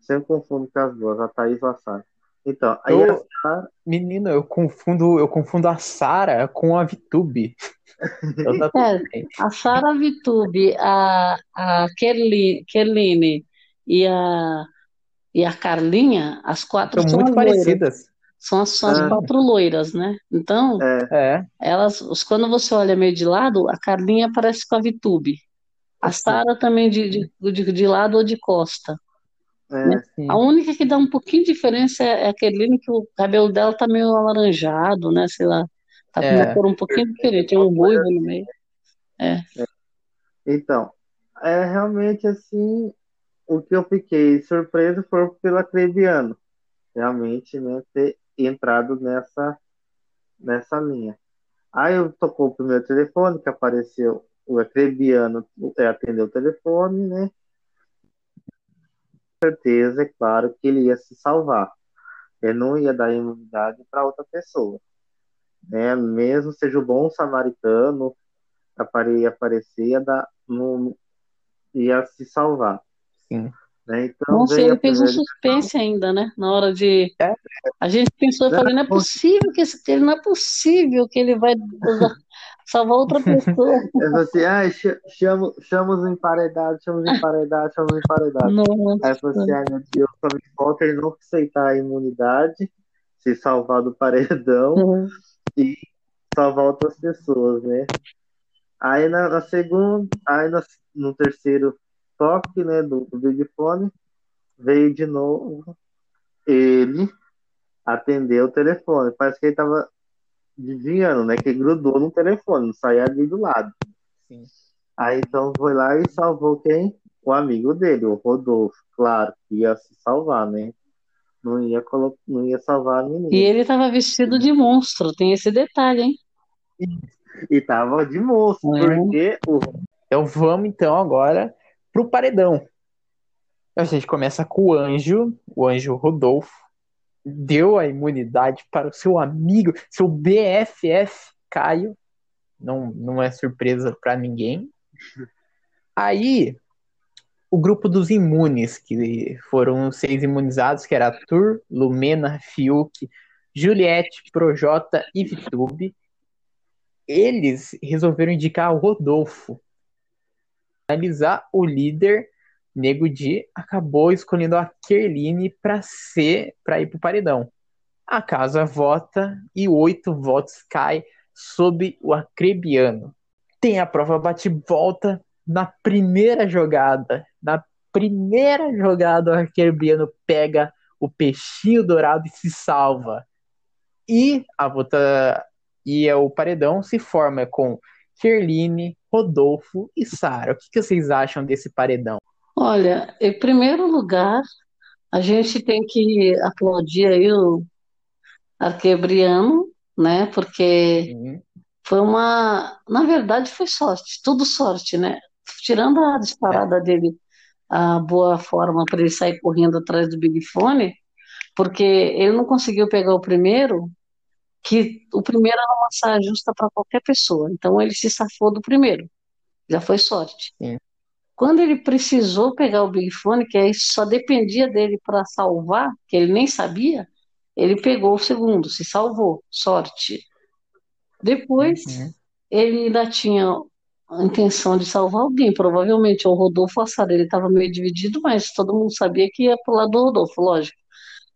Sempre confundo com as duas, a Thaís ou a Sara. Então, aí Eu- a Sara. Menino, eu confundo, eu confundo a Sara com a Vitube. Eu É, a Sara Vitube, a, a Kerli- Kerline e a, e a Carlinha, as quatro São são muito as loiras. parecidas. São as, são as Ah. quatro loiras, né? Então, É. elas, os- quando você olha meio de lado, a Carlinha parece com a Vitube. A Sara também de, de, de, de lado ou de costa. né? A única que dá um pouquinho de diferença é a Kerline, que o cabelo dela tá meio alaranjado, né? Sei lá. Tá com uma É. cor um pouquinho diferente. Tem um ruivo no meio. É. Então, é realmente assim, o que eu fiquei surpreso foi pela Clebiano, realmente, né, ter entrado nessa nessa linha. Aí eu tocou o primeiro telefone, que apareceu o Acrebiano é, atendeu o telefone, né? Com certeza, é claro que ele ia se salvar. Ele não ia dar imunidade para outra pessoa, né? Mesmo seja o bom samaritano, apare- aparecer, ia, não, ia se salvar. Sim. Né? Então, veio ele fez um suspense ainda, né? Na hora de. A gente pensou, eu falei, não é possível que esse, ele não é possível que ele vai salvar outra pessoa. Falei assim, ah, ch- chamo, chama os emparedados, chama os emparedados, chama os emparedados. Nossa. Aí falei assim, ai meu Deus, só me falta ele não aceitar a imunidade, se salvar do paredão Uhum. e salvar outras pessoas, né? Aí na, na segunda, aí na- no terceiro toque, né, do, do Big Fone, veio de novo ele atender o telefone. Parece que ele tava desviando, né? Que grudou no telefone, não saía ali do lado. Sim. Aí então foi lá e salvou quem? O amigo dele, o Rodolfo. Claro, que ia se salvar, né? Não ia, colo... não ia salvar a menina. E ele estava vestido de monstro, tem esse detalhe, hein? E tava de monstro, É. porque o, Então vamos então agora pro paredão. A gente começa com o anjo, o anjo Rodolfo, deu a imunidade para o seu amigo, seu BFF Caio. Não, não é surpresa para ninguém. Aí, o grupo dos imunes, que foram os seis imunizados, que era Arthur, Lumena, Fiuk, Juliette, Projota e Vitube, eles resolveram indicar o Rodolfo. Analisar o líder, Nego Di, acabou escolhendo a Kerline para ser, para ir pro paredão. A casa vota e oito votos cai sob o acrebiano. Tem a prova bate-volta na primeira jogada. Na primeira jogada, o acrebiano pega o peixinho dourado e se salva. E a vota e o paredão se forma com Kerline, Rodolfo e Sara. O que, que vocês acham desse paredão? Olha, em primeiro lugar, a gente tem que aplaudir aí o Arquebriano, né? Porque foi uma. Na verdade, foi sorte, tudo sorte, né? Tirando a disparada dele, a boa forma para ele sair correndo atrás do Big Fone, porque ele não conseguiu pegar o primeiro, que o primeiro era uma saia justa para qualquer pessoa. Então ele se safou do primeiro. Já foi sorte. Quando ele precisou pegar o Big Fone, que aí só dependia dele para salvar, que ele nem sabia, ele pegou o segundo, se salvou. Sorte. Depois, ele ainda tinha a intenção de salvar alguém, provavelmente o Rodolfo Assad, ele estava meio dividido, mas todo mundo sabia que ia pro lado do Rodolfo, lógico.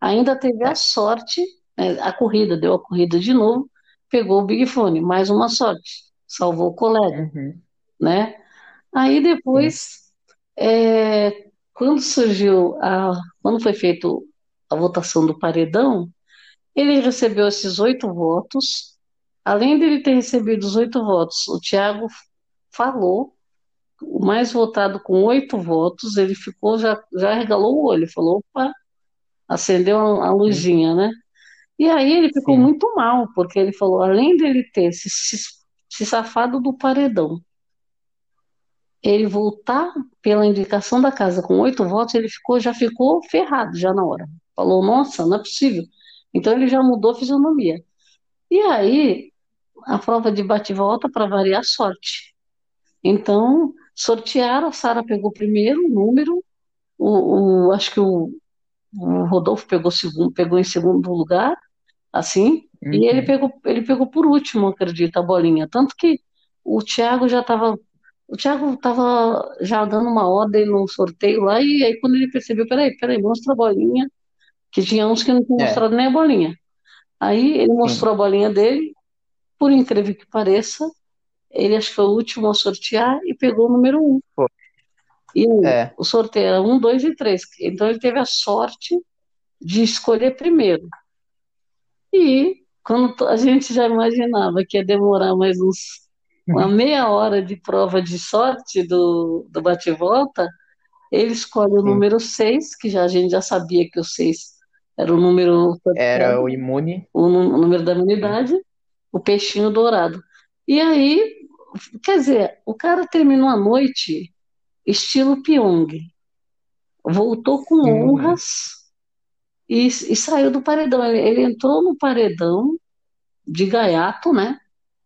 Ainda teve a sorte, né, a corrida, deu a corrida de novo, pegou o Big Fone, mais uma sorte, salvou o colega, né? Aí depois, é, quando surgiu a, quando foi feito a votação do paredão, ele recebeu esses oito votos. Além dele ter recebido os oito votos, o Tiago falou, o mais votado com oito votos, ele ficou, já, já regalou o olho, falou, opa, acendeu a, a luzinha, né? E aí ele ficou muito mal, porque ele falou, além dele ter se, se, safado do paredão, ele voltar pela indicação da casa com oito votos, ele ficou, já ficou ferrado já na hora. Falou, nossa, não é possível. Então ele já mudou a fisionomia. E aí, a prova de bate-volta para variar a sorte. Então, sortearam, a Sara pegou o primeiro número, o, o- acho que o, o Rodolfo pegou, segundo, pegou em segundo lugar, assim, e ele pegou, ele pegou por último, acredito, a bolinha. Tanto que o Thiago já estava. O Thiago estava já dando uma ordem no sorteio lá, e aí quando ele percebeu, peraí, peraí, mostra a bolinha, que tinha uns que não tinham É. mostrado nem a bolinha. Aí ele mostrou a bolinha dele, por incrível que pareça, ele acho que foi o último a sortear e pegou o número um. Foi. E o- É. o sorteio era um, dois e três. Então ele teve a sorte de escolher primeiro. E quando a gente já imaginava que ia demorar mais uns uma meia hora de prova de sorte do, do bate-volta, ele escolhe o número 6, que já, a gente já sabia que o 6 era o número Era o imune. o o número da imunidade, o peixinho dourado. E aí, quer dizer, o cara terminou a noite estilo Pyong. Voltou com honras e, e saiu do paredão. Ele, ele entrou no paredão de gaiato, né?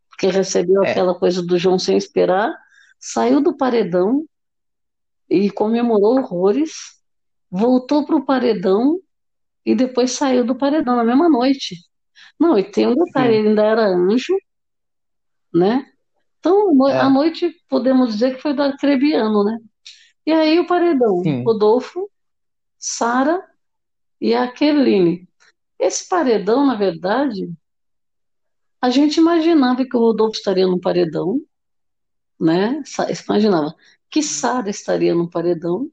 Porque recebeu É. aquela coisa do João sem esperar, saiu do paredão e comemorou horrores, voltou para o paredão e depois saiu do paredão na mesma noite. Não, e tem um detalhe, ele ainda era anjo, né? Então, É. a noite podemos dizer que foi do Acrebiano, né? E aí o paredão, Sim. Rodolfo, Sara e a. Esse paredão, na verdade, a gente imaginava que o Rodolfo estaria no paredão, né? Imaginava que Sara estaria no paredão.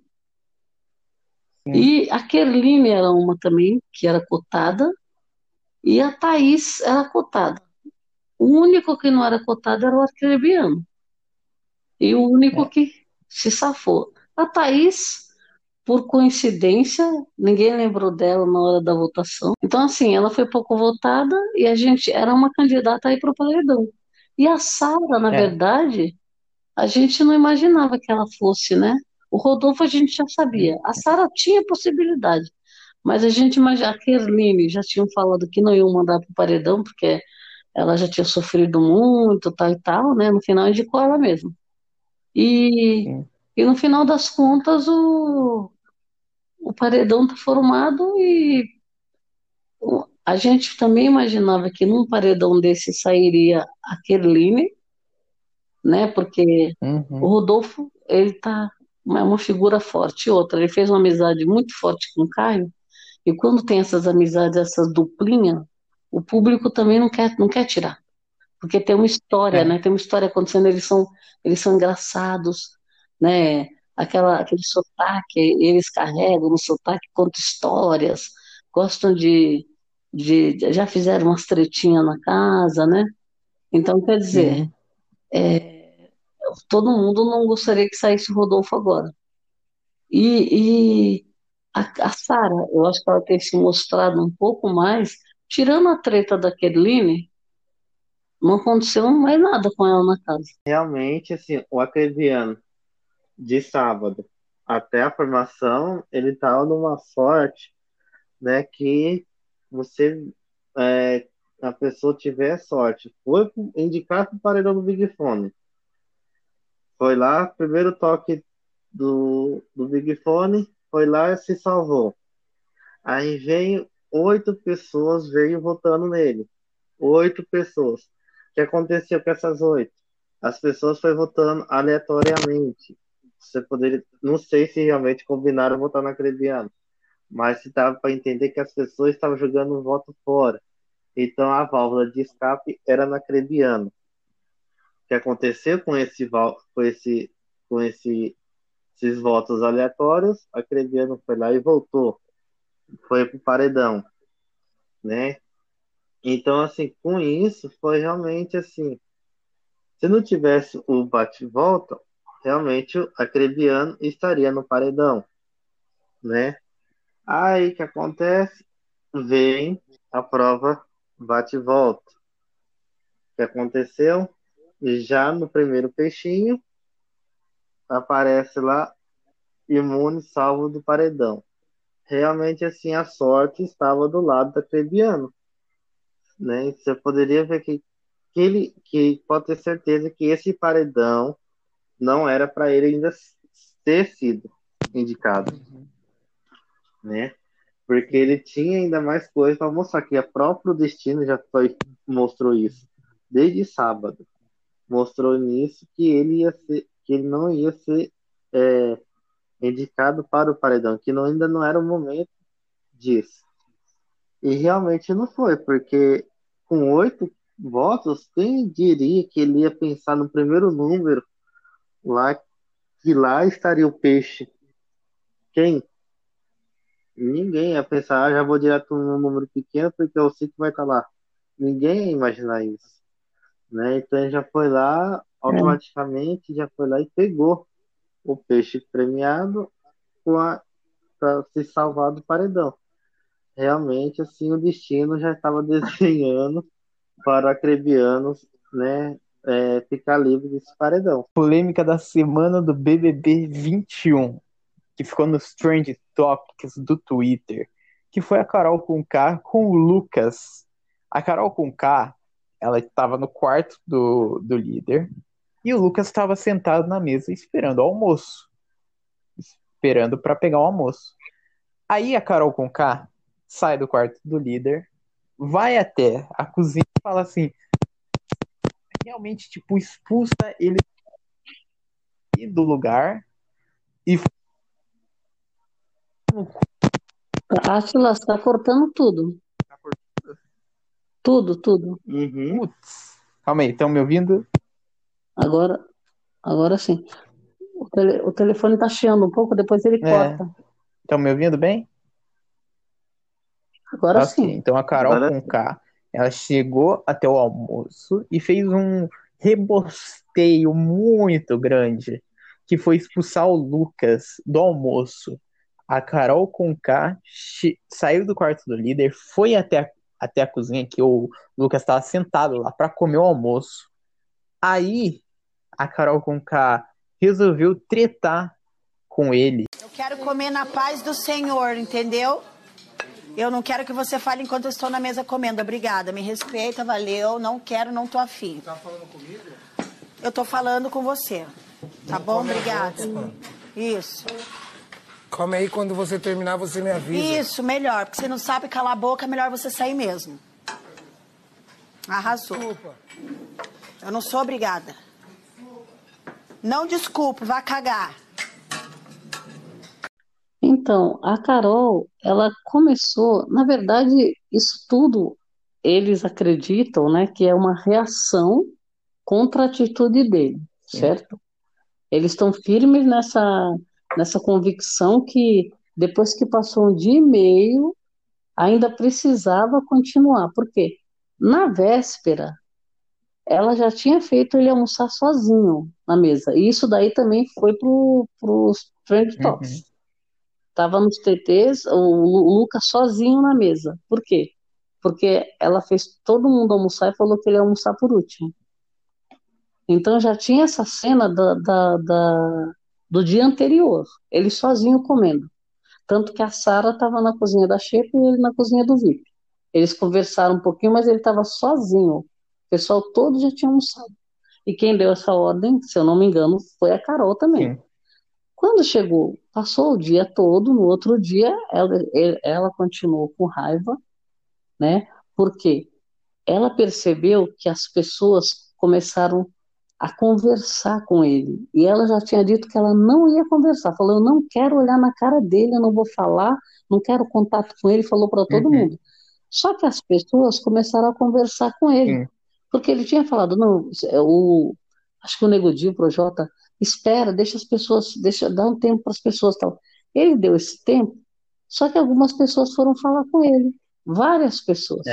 E a Kerline era uma também, que era cotada, e a Thaís era cotada. O único que não era cotado era o Arcrebiano. E o único que se safou. A Thaís, por coincidência, ninguém lembrou dela na hora da votação. Então, assim, ela foi pouco votada e a gente era uma candidata aí para o paredão. E a Sara, na É. verdade, a gente não imaginava que ela fosse, né? O Rodolfo a gente já sabia. A Sara tinha possibilidade. Mas a gente imaginava, a Kerline já tinham falado que não iam mandar para o paredão, porque ela já tinha sofrido muito, tal e tal, né? No final indicou ela mesma. E, e no final das contas, o, o paredão está formado e a gente também imaginava que num paredão desse sairia a Kerline, né? Porque o Rodolfo, ele tá é uma figura forte. Outra, ele fez uma amizade muito forte com o Caio, e quando tem essas amizades, essas duplinhas, o público também não quer, não quer tirar. Porque tem uma história, né? Tem uma história acontecendo, eles são, eles são engraçados, né? Aquela, aquele sotaque, eles carregam no sotaque, contam histórias, gostam de, de, já fizeram umas tretinhas na casa, né? Então, quer dizer, é, todo mundo não gostaria que saísse o Rodolfo agora. E, e a, a Sara, eu acho que ela tem se mostrado um pouco mais, tirando a treta da Kerline, não aconteceu mais nada com ela na casa. Realmente, assim, o acreviano de sábado até a formação, ele estava numa sorte, né, que você, é, a pessoa tiver sorte. Foi indicar para o paredão do Big Fone. Foi lá, primeiro toque do, do Big Fone, foi lá e se salvou. Aí veio oito pessoas, veio votando nele. Oito pessoas. O que aconteceu com essas oito? As pessoas foram votando aleatoriamente. Você poderia, não sei se realmente combinaram votar na Crebiano, mas se dava para entender que as pessoas estavam jogando um voto fora. Então a válvula de escape era na Crebiano. O que aconteceu com esse com esse com esse esses votos aleatórios, a Crebiano foi lá e voltou. Foi pro paredão, né? Então, assim, com isso, foi realmente assim. Se não tivesse o bate-volta, realmente o Acrebiano estaria no paredão, né? Aí que acontece? Vem a prova bate-volta. O que aconteceu? Já no primeiro peixinho, aparece lá imune salvo do paredão. Realmente, assim, a sorte estava do lado da Acrebiano né? Você poderia ver que, que ele que pode ter certeza que esse paredão não era para ele ainda ter sido indicado, né? Porque ele tinha ainda mais coisas para mostrar que a próprio destino já foi mostrou isso desde sábado, mostrou nisso que ele ia ser que ele não ia ser é, indicado para o paredão, que não, ainda não era o momento disso. E realmente não foi, porque com oito votos, quem diria que ele ia pensar no primeiro número lá, que lá estaria o peixe? Quem? Ninguém ia pensar, ah, já vou direto num número pequeno porque eu sei que vai estar lá. Ninguém ia imaginar isso. Né? Então ele já foi lá, automaticamente já foi lá e pegou o peixe premiado para se salvar do paredão realmente assim o destino já estava desenhando para acrebianos, né, é, ficar livre desse paredão. Polêmica da semana do BBB 21, que ficou nos trend topics do Twitter, que foi a Carol Conká com o Lucas. A Carol Conká, ela estava no quarto do, do líder e o Lucas estava sentado na mesa esperando o almoço, esperando para pegar o almoço. Aí a Carol Conká sai do quarto do líder, vai até a cozinha e fala assim: realmente, tipo, expulsa ele do lugar e. Atila, você tá cortando tudo. Tudo, tudo. Uhum. Putz. Calma aí, estão me ouvindo? Agora, agora sim. O, tele- o telefone tá chiando um pouco, depois ele É. corta. Estão me ouvindo bem? Agora Ok, sim. Então a Carol Agora com K, ela chegou até o almoço e fez um rebosteio muito grande, que foi expulsar o Lucas do almoço. A Carol che- saiu do quarto do líder, foi até a, até a cozinha que o Lucas estava sentado lá para comer o almoço. Aí a Carol Conká resolveu tretar com ele. Eu quero comer na paz do Senhor, entendeu? Eu não quero que você fale enquanto eu estou na mesa comendo. Obrigada, me respeita, valeu. Não quero, não tô afim. Tá falando comigo? Eu tô falando com você. Tá bom? Obrigada. Isso. Come aí, quando você terminar, você me avisa. Isso, melhor. Porque você não sabe calar a boca, é melhor você sair mesmo. Arrasou. Eu não sou obrigada. Não desculpe, vá cagar. Então, a Carol, ela começou, na verdade, isso tudo eles acreditam, né, que é uma reação contra a atitude dele, certo? Eles estão firmes nessa nessa convicção que depois que passou um dia e meio, ainda precisava continuar. Por quê? Na véspera, ela já tinha feito ele almoçar sozinho na mesa. E isso daí também foi para os Trend Tops. Tava nos TTs, o Lu- Lucas sozinho na mesa. Por quê? Porque ela fez todo mundo almoçar e falou que ele ia almoçar por último. Então já tinha essa cena da, da- da- do dia anterior, ele sozinho comendo. Tanto que a Sara estava na cozinha da Xepa e ele na cozinha do VIP. Eles conversaram um pouquinho, mas ele estava sozinho. O pessoal todo já tinha almoçado. E quem deu essa ordem, se eu não me engano, foi a Carol também. Quando chegou, passou o dia todo, no outro dia, ela, ela continuou com raiva, né? Porque ela percebeu que as pessoas começaram a conversar com ele. E ela já tinha dito que ela não ia conversar. Falou: Eu não quero olhar na cara dele, eu não vou falar, não quero contato com ele. Falou para todo Uhum. mundo. Só que as pessoas começaram a conversar com ele. Porque ele tinha falado: Não, o, acho que o Nego Di, o Projota, espera, deixa as pessoas, deixa, dá um tempo para as pessoas tal. Ele deu esse tempo, só que algumas pessoas foram falar com ele, várias pessoas,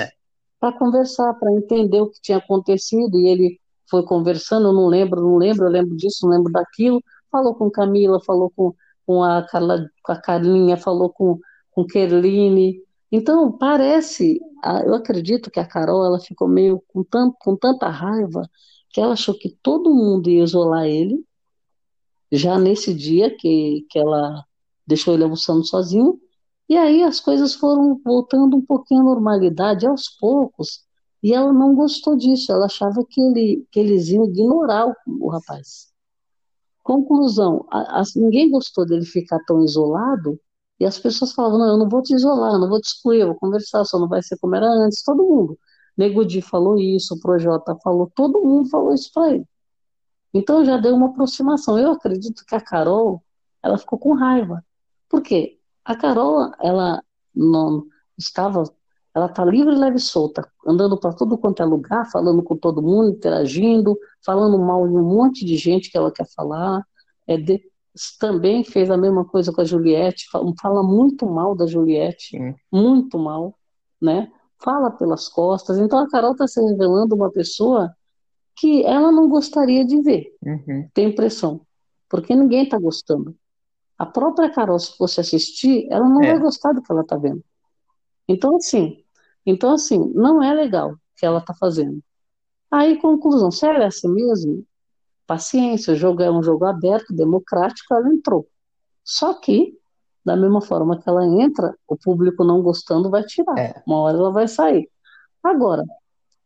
para conversar, para entender o que tinha acontecido, e ele foi conversando, não lembro, não lembro, eu lembro disso, não lembro daquilo, falou com Camila, falou com, com a Carla, com a Carlinha, falou com, com Kerline, então parece, eu acredito que a Carol, ela ficou meio com, tanto, com tanta raiva, que ela achou que todo mundo ia isolar ele, já nesse dia que, que ela deixou ele almoçando sozinho, e aí as coisas foram voltando um pouquinho à normalidade, aos poucos, e ela não gostou disso, ela achava que, ele, que eles iam ignorar o, o rapaz. Conclusão, a- as- ninguém gostou dele ficar tão isolado, e as pessoas falavam, não, eu não vou te isolar, eu não vou te excluir, eu vou conversar, só não vai ser como era antes, todo mundo. Nego Di falou isso, o Projota falou, todo mundo falou isso para ele. Então já deu uma aproximação. Eu acredito que a Carol, ela ficou com raiva. Por quê? A Carol, ela não estava, ela tá livre, leve e solta, andando para tudo quanto é lugar, falando com todo mundo, interagindo, falando mal de um monte de gente que ela quer falar. É de- também fez a mesma coisa com a Juliette, fa- fala muito mal da Juliette, muito mal, né? Fala pelas costas. Então a Carol está se revelando uma pessoa que ela não gostaria de ver, tem impressão, porque ninguém está gostando. A própria Carol, se fosse assistir, ela não É. vai gostar do que ela está vendo. Então, assim, então, assim, não é legal o que ela está fazendo. Aí, conclusão, se ela é assim mesmo, paciência, o jogo é um jogo aberto, democrático, ela entrou. Só que, da mesma forma que ela entra, o público não gostando vai tirar. Uma hora ela vai sair. Agora,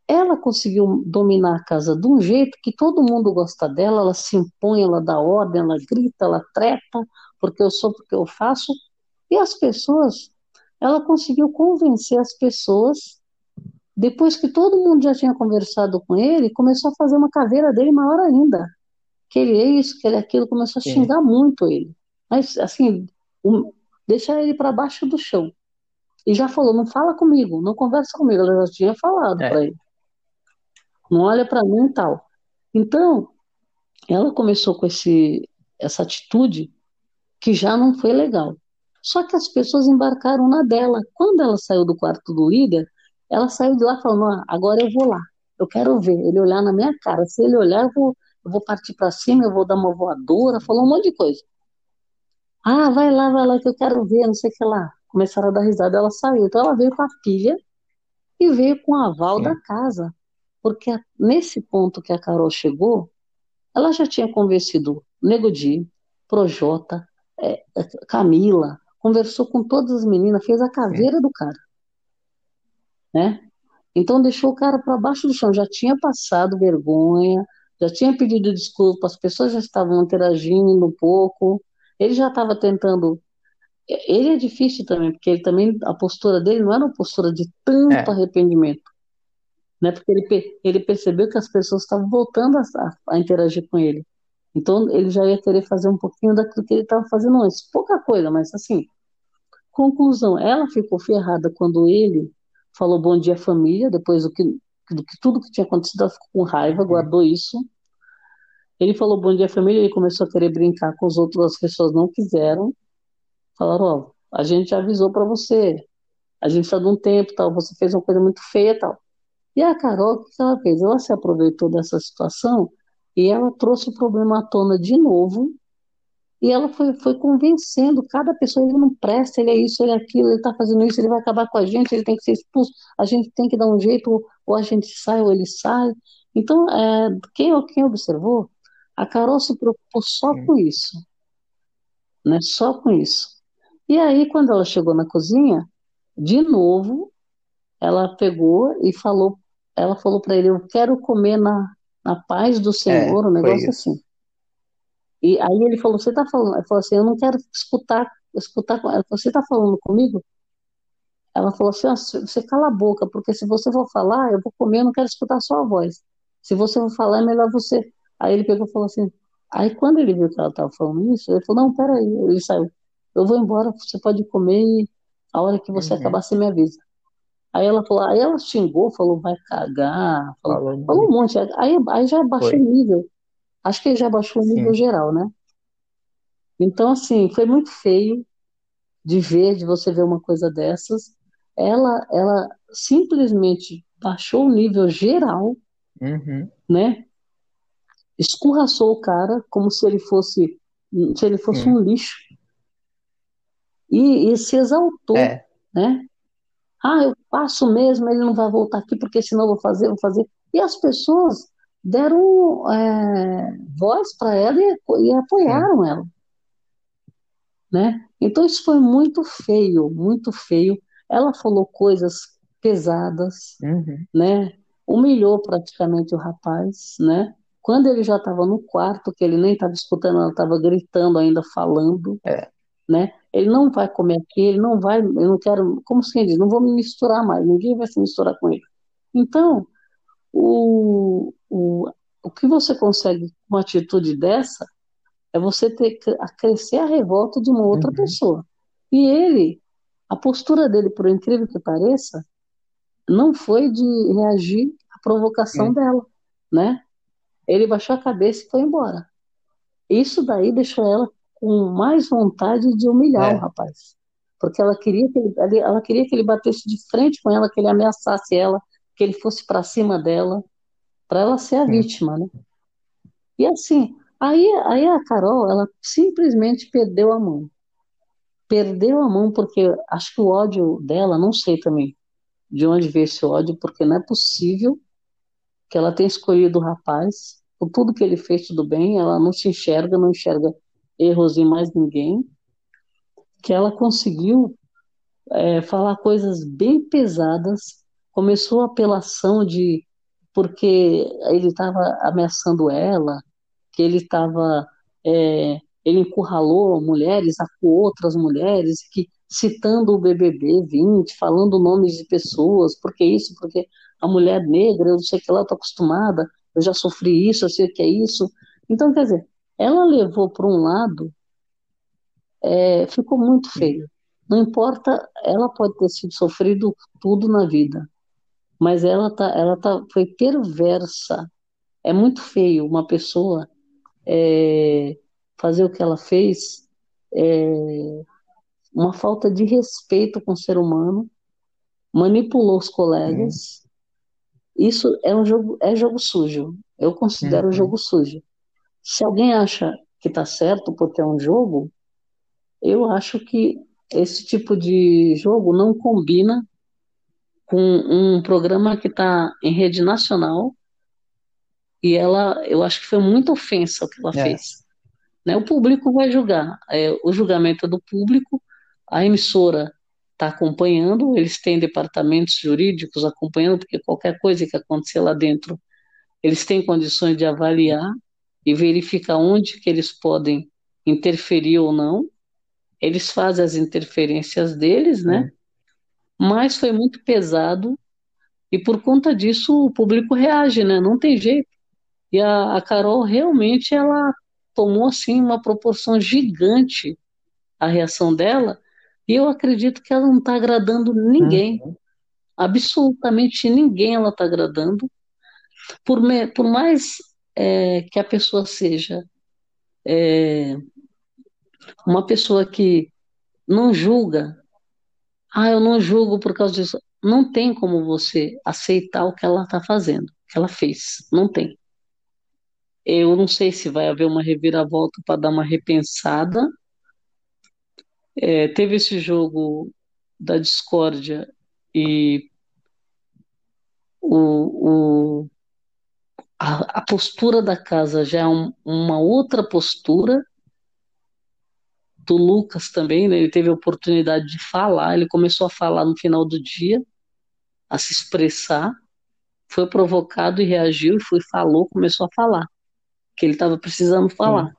ela conseguiu dominar a casa de um jeito que todo mundo gosta dela, ela se impõe, ela dá ordem, ela grita, ela treta, porque eu sou, porque eu faço. E as pessoas, ela conseguiu convencer as pessoas, depois que todo mundo já tinha conversado com ele, começou a fazer uma caveira dele maior ainda. Que ele é isso, que ele é aquilo, começou a xingar muito ele. Mas, assim, um- deixar ele para baixo do chão. E já falou, não fala comigo, não conversa comigo. Ela já tinha falado para ele. Não olha para mim e tal. Então, ela começou com esse, essa atitude que já não foi legal. Só que as pessoas embarcaram na dela. Quando ela saiu do quarto do líder, ela saiu de lá falando: ah, agora eu vou lá. Eu quero ver ele olhar na minha cara. Se ele olhar, eu vou, eu vou partir para cima, eu vou dar uma voadora. Falou um monte de coisa. Ah, vai lá, vai lá, que eu quero ver, não sei o que lá. Começaram a dar risada, ela saiu. Então ela veio com a filha e veio com o aval da casa. Porque nesse ponto que a Carol chegou, Ela já tinha convencido Nego Di, Projota, é, é, Camila, conversou com todas as meninas, fez a caveira do cara. Né? Então deixou o cara para baixo do chão, já tinha passado vergonha, já tinha pedido desculpa, as pessoas já estavam interagindo um pouco, ele já estava tentando. Ele é difícil também, porque ele também, a postura dele não era uma postura de tanto É. arrependimento, né? Porque ele, ele percebeu que as pessoas estavam voltando a, a- interagir com ele. Então ele já ia querer fazer um pouquinho daquilo que ele estava fazendo antes. Pouca coisa, mas assim. Conclusão, ela ficou ferrada quando ele falou bom dia família, depois do que, do que tudo que tinha acontecido, ela ficou com raiva, guardou isso. Ele falou bom dia família, ele começou a querer brincar com os outros, as pessoas não quiseram. Falaram, ó, a gente avisou para você, a gente está dando tempo, tal, você fez uma coisa muito feia, tal. E a Carol, o que ela fez? Ela se aproveitou dessa situação e ela trouxe o problema à tona de novo e ela foi, foi convencendo cada pessoa, ele não presta, ele é isso, ele é aquilo, ele está fazendo isso, ele vai acabar com a gente, ele tem que ser expulso, a gente tem que dar um jeito, ou, ou a gente sai ou ele sai. Então, é, quem, quem observou, a Carol se preocupou só com isso, né? Só com isso. E aí, quando ela chegou na cozinha, de novo, ela pegou e falou, ela falou para ele, eu quero comer na, na paz do Senhor, um foi negócio assim. E aí ele falou, você tá falando, ela falou assim, eu não quero escutar, escutar, ela falou, você tá falando comigo? Ela falou assim, ó, você cala a boca, porque se você for falar, eu vou comer, eu não quero escutar a sua voz. Se você for falar, é melhor você. Aí ele pegou e falou assim, aí quando ele viu que ela estava falando isso, ele falou, não, peraí, ele saiu, eu vou embora, você pode comer e a hora que você Uhum. acabar, você me avisa. Aí ela falou, aí ela xingou, falou, vai cagar, falou, Falou um monte, aí, aí já baixou Foi. o nível. Acho que ele já baixou o nível Sim. geral, né? Então, assim, foi muito feio de ver, de você ver uma coisa dessas. Ela, ela simplesmente baixou o nível geral, Uhum. né? Escorraçou o cara como se ele fosse, se ele fosse um lixo. E, e se exaltou, É. né? Ah, eu passo mesmo, ele não vai voltar aqui porque senão eu vou fazer, eu vou fazer. E as pessoas deram é, voz para ela e, e apoiaram ela, né? Então isso foi muito feio, muito feio. Ela falou coisas pesadas, Uhum. né? Humilhou praticamente o rapaz, né? Quando ele já estava no quarto, que ele nem estava escutando, ela estava gritando ainda, falando, É. né? Ele não vai comer aqui, ele não vai, eu não quero, como se diz, não vou me misturar mais, ninguém vai se misturar com ele. Então, o, o, o que você consegue com uma atitude dessa é você ter que a crescer a revolta de uma outra Uhum. pessoa. E ele, a postura dele, por incrível que pareça, não foi de reagir à provocação Sim. dela, né? Ele baixou a cabeça e foi embora. Isso daí deixou ela com mais vontade de humilhar É. o rapaz. Porque ela queria que ele, ela queria que ele batesse de frente com ela, que ele ameaçasse ela, que ele fosse para cima dela, para ela ser a Sim. vítima, né? E assim, aí, aí a Carol, ela simplesmente perdeu a mão. Perdeu a mão porque acho que o ódio dela, não sei também de onde veio esse ódio, porque não é possível que ela tenha escolhido o rapaz, por tudo que ele fez, tudo bem, ela não se enxerga, não enxerga erros em mais ninguém, que ela conseguiu é, falar coisas bem pesadas, começou a apelação de porque ele estava ameaçando ela, que ele estava é, ele encurralou mulheres, acuou outras mulheres, que citando o BBB 20, falando nomes de pessoas, porque isso, porque a mulher negra, eu não sei o que lá, eu tô acostumada, eu já sofri isso, eu sei o que é isso. Então, quer dizer, ela levou para um lado, é, ficou muito feio. Não importa, ela pode ter sido sofrido tudo na vida, mas ela tá, ela tá, foi perversa. É muito feio uma pessoa é, fazer o que ela fez, é, uma falta de respeito com o ser humano, manipulou os colegas. Isso é um jogo, é jogo sujo. Eu considero Uhum. jogo sujo. Se alguém acha que está certo porque é um jogo, eu acho que esse tipo de jogo não combina com um programa que está em rede nacional E ela, eu acho que foi muita ofensa o que ela É. fez. Né? O público vai julgar. É, o julgamento é do público, a emissora está acompanhando, eles têm departamentos jurídicos acompanhando, porque qualquer coisa que acontecer lá dentro, eles têm condições de avaliar e verificar onde que eles podem interferir ou não. Eles fazem as interferências deles, né? Mas foi muito pesado e por conta disso o público reage, né? Não tem jeito. E a, a Carol realmente ela tomou assim uma proporção gigante a reação dela, e eu acredito que ela não está agradando ninguém. Absolutamente ninguém ela está agradando. Por, me- por mais é, que a pessoa seja é, uma pessoa que não julga, ah, eu não julgo por causa disso. Não tem como você aceitar o que ela está fazendo, o que ela fez. Não tem. Eu não sei se vai haver uma reviravolta para dar uma repensada. É, teve esse jogo da discórdia e o, o, a, a postura da casa já é um- uma outra postura. Do Lucas também, né? Ele teve a oportunidade de falar, ele começou a falar no final do dia, a se expressar, foi provocado e reagiu, e foi, falou, começou a falar, que ele estava precisando falar.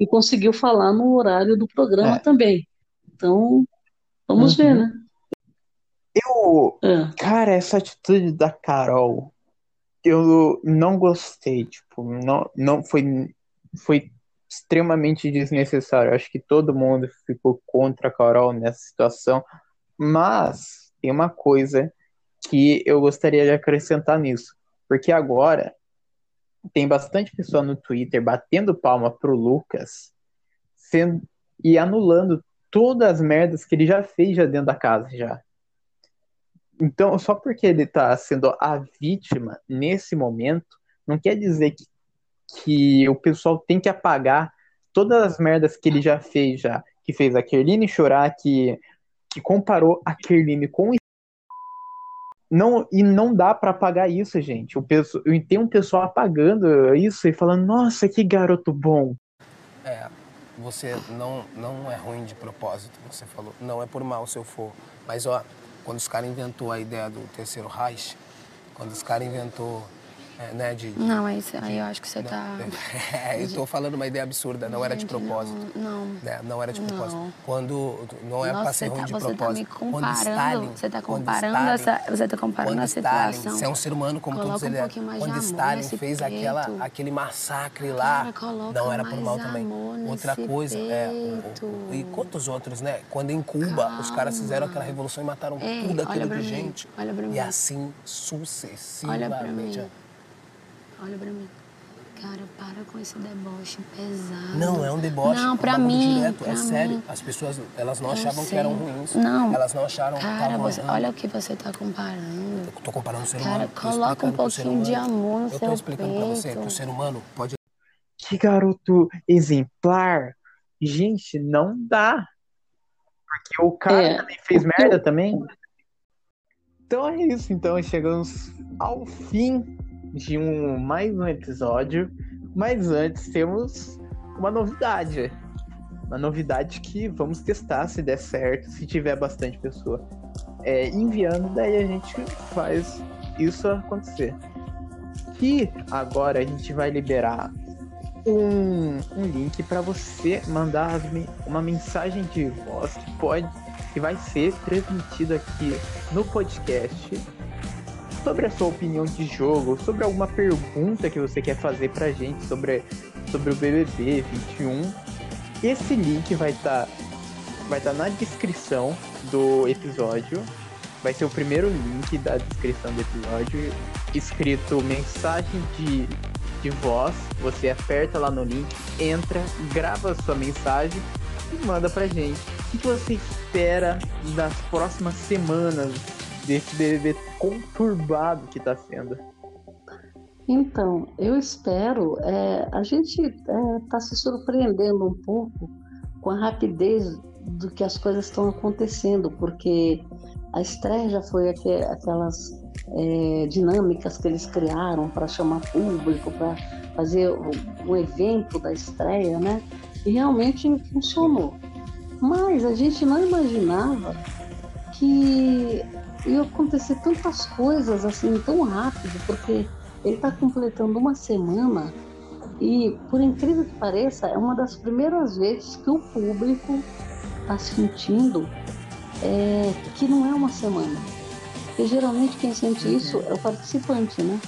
E conseguiu falar no horário do programa É. também. Então, vamos ver, Uhum. né? Eu, É. cara, essa atitude da Carol, eu não gostei, tipo, não, não foi, foi extremamente desnecessário. Acho que todo mundo ficou contra a Carol nessa situação, mas tem uma coisa que eu gostaria de acrescentar nisso, porque agora tem bastante pessoa no Twitter batendo palma pro Lucas sendo, e anulando todas as merdas que ele já fez já dentro da casa já. Então, só porque ele tá sendo a vítima nesse momento, não quer dizer que, que o pessoal tem que apagar todas as merdas que ele já fez já, que fez a Kerline chorar, que, que comparou a Kerline com não, e não dá pra apagar isso, gente. O pessoal, tem um pessoal apagando isso e falando, nossa, que garoto bom. É, você não, não é ruim de propósito, você falou. Não é por mal se eu for. Mas, ó, quando os caras inventou a ideia do terceiro Reich, quando os caras inventou, é, né, de... Não, aí, cê- aí eu acho que você tá. É, eu tô falando uma ideia absurda, não era de Gente, propósito. Não. né, não era de propósito. Não. Quando não é pra ser ruim tá- de tá propósito. me quando comparando, Stalin, você tá quando comparando Stalin- essa- você tá comparando a Stalin, situação. você é um ser humano como Coloca todos um eles. mais de quando amor Stalin fez peito. aquela, aquele massacre lá, Cara, não era por mal também. Outra coisa é e quantos outros, né? Quando em Cuba os caras fizeram aquela revolução e mataram Ei, tudo aquilo de mim, gente. olha pra E mim. assim Olha pra sucessivamente. mim. Olha pra mim. Cara, para com esse deboche pesado. Não, é um deboche. Não, é um pra mim. direto, pra é sério. mim. As pessoas, elas não Eu achavam que eram ruins. Não. Elas não acharam que Cara, você, olha o que você tá comparando. Eu tô comparando o ser Cara, humano. tô coloca um pouquinho de amor no Eu seu tô explicando pra você que peito. o ser humano pode Que garoto exemplar. Gente, não dá. Porque o cara É, também fez merda eu- também. Então é isso, então chegamos ao fim de um mais um episódio. Mas antes temos uma novidade. Uma novidade que vamos testar se der certo, se tiver bastante pessoa é, enviando, daí a gente faz isso acontecer. Que agora a gente vai liberar um, um link para você mandar uma mensagem de voz que pode que vai ser transmitida aqui no podcast sobre a sua opinião de jogo, sobre alguma pergunta que você quer fazer pra gente sobre, sobre o BBB 21. Esse link vai estar vai estar na descrição do episódio. Vai ser o primeiro link da descrição do episódio, escrito mensagem de, de voz. Você aperta lá no link, entra, grava sua mensagem e manda pra gente. O que você espera das próximas semanas desse BBB conturbado que tá sendo? Então, eu espero. é, a gente está se surpreendendo um pouco com a rapidez do que as coisas estão acontecendo, porque a estreia já foi aqu aquelas é, dinâmicas que eles criaram para chamar público, para fazer o, o, evento da estreia, né? E realmente funcionou. Mas a gente não imaginava que ia acontecer tantas coisas assim tão rápido, porque ele está completando uma semana e, por incrível que pareça, é uma das primeiras vezes que o público está sentindo é, que não é uma semana. Porque geralmente quem sente uhum. isso é o participante, né?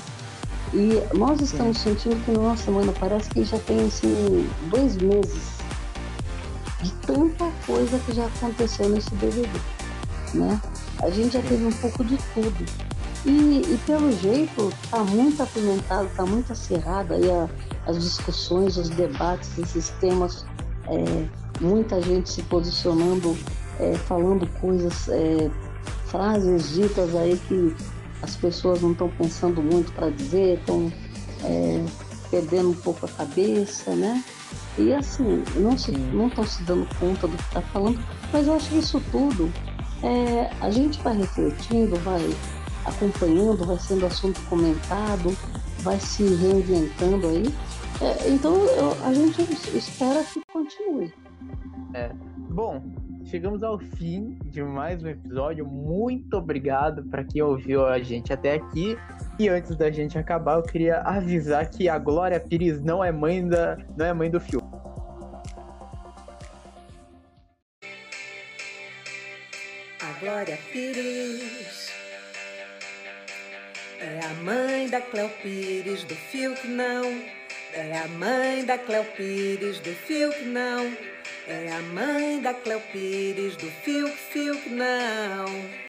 E nós estamos sentindo que não é uma semana, parece que já tem assim, dois meses de tanta coisa que já aconteceu nesse DVD, né? A gente já teve um pouco de tudo. E, e pelo jeito, tá muito apimentado, tá muito acirrado aí a, as discussões, os debates, esses temas, é, muita gente se posicionando, é, falando coisas, é, frases ditas aí que as pessoas não estão pensando muito para dizer, estão é, perdendo um pouco a cabeça, né? E assim, não estão se, se dando conta do que está falando, mas eu acho que isso tudo é, a gente vai refletindo, vai acompanhando, vai sendo assunto comentado, vai se reinventando aí. É, então eu, a gente espera que continue. É. Bom, chegamos ao fim de mais um episódio. Muito obrigado para quem ouviu a gente até aqui. E antes da gente acabar, eu queria avisar que a Glória Pires não é mãe da, não é mãe do filme. Glória Pires é a mãe da Cleo Pires do fio que não. É a mãe da Cleo Pires do fio que não. É a mãe da Cleo Pires do fio que fio que não.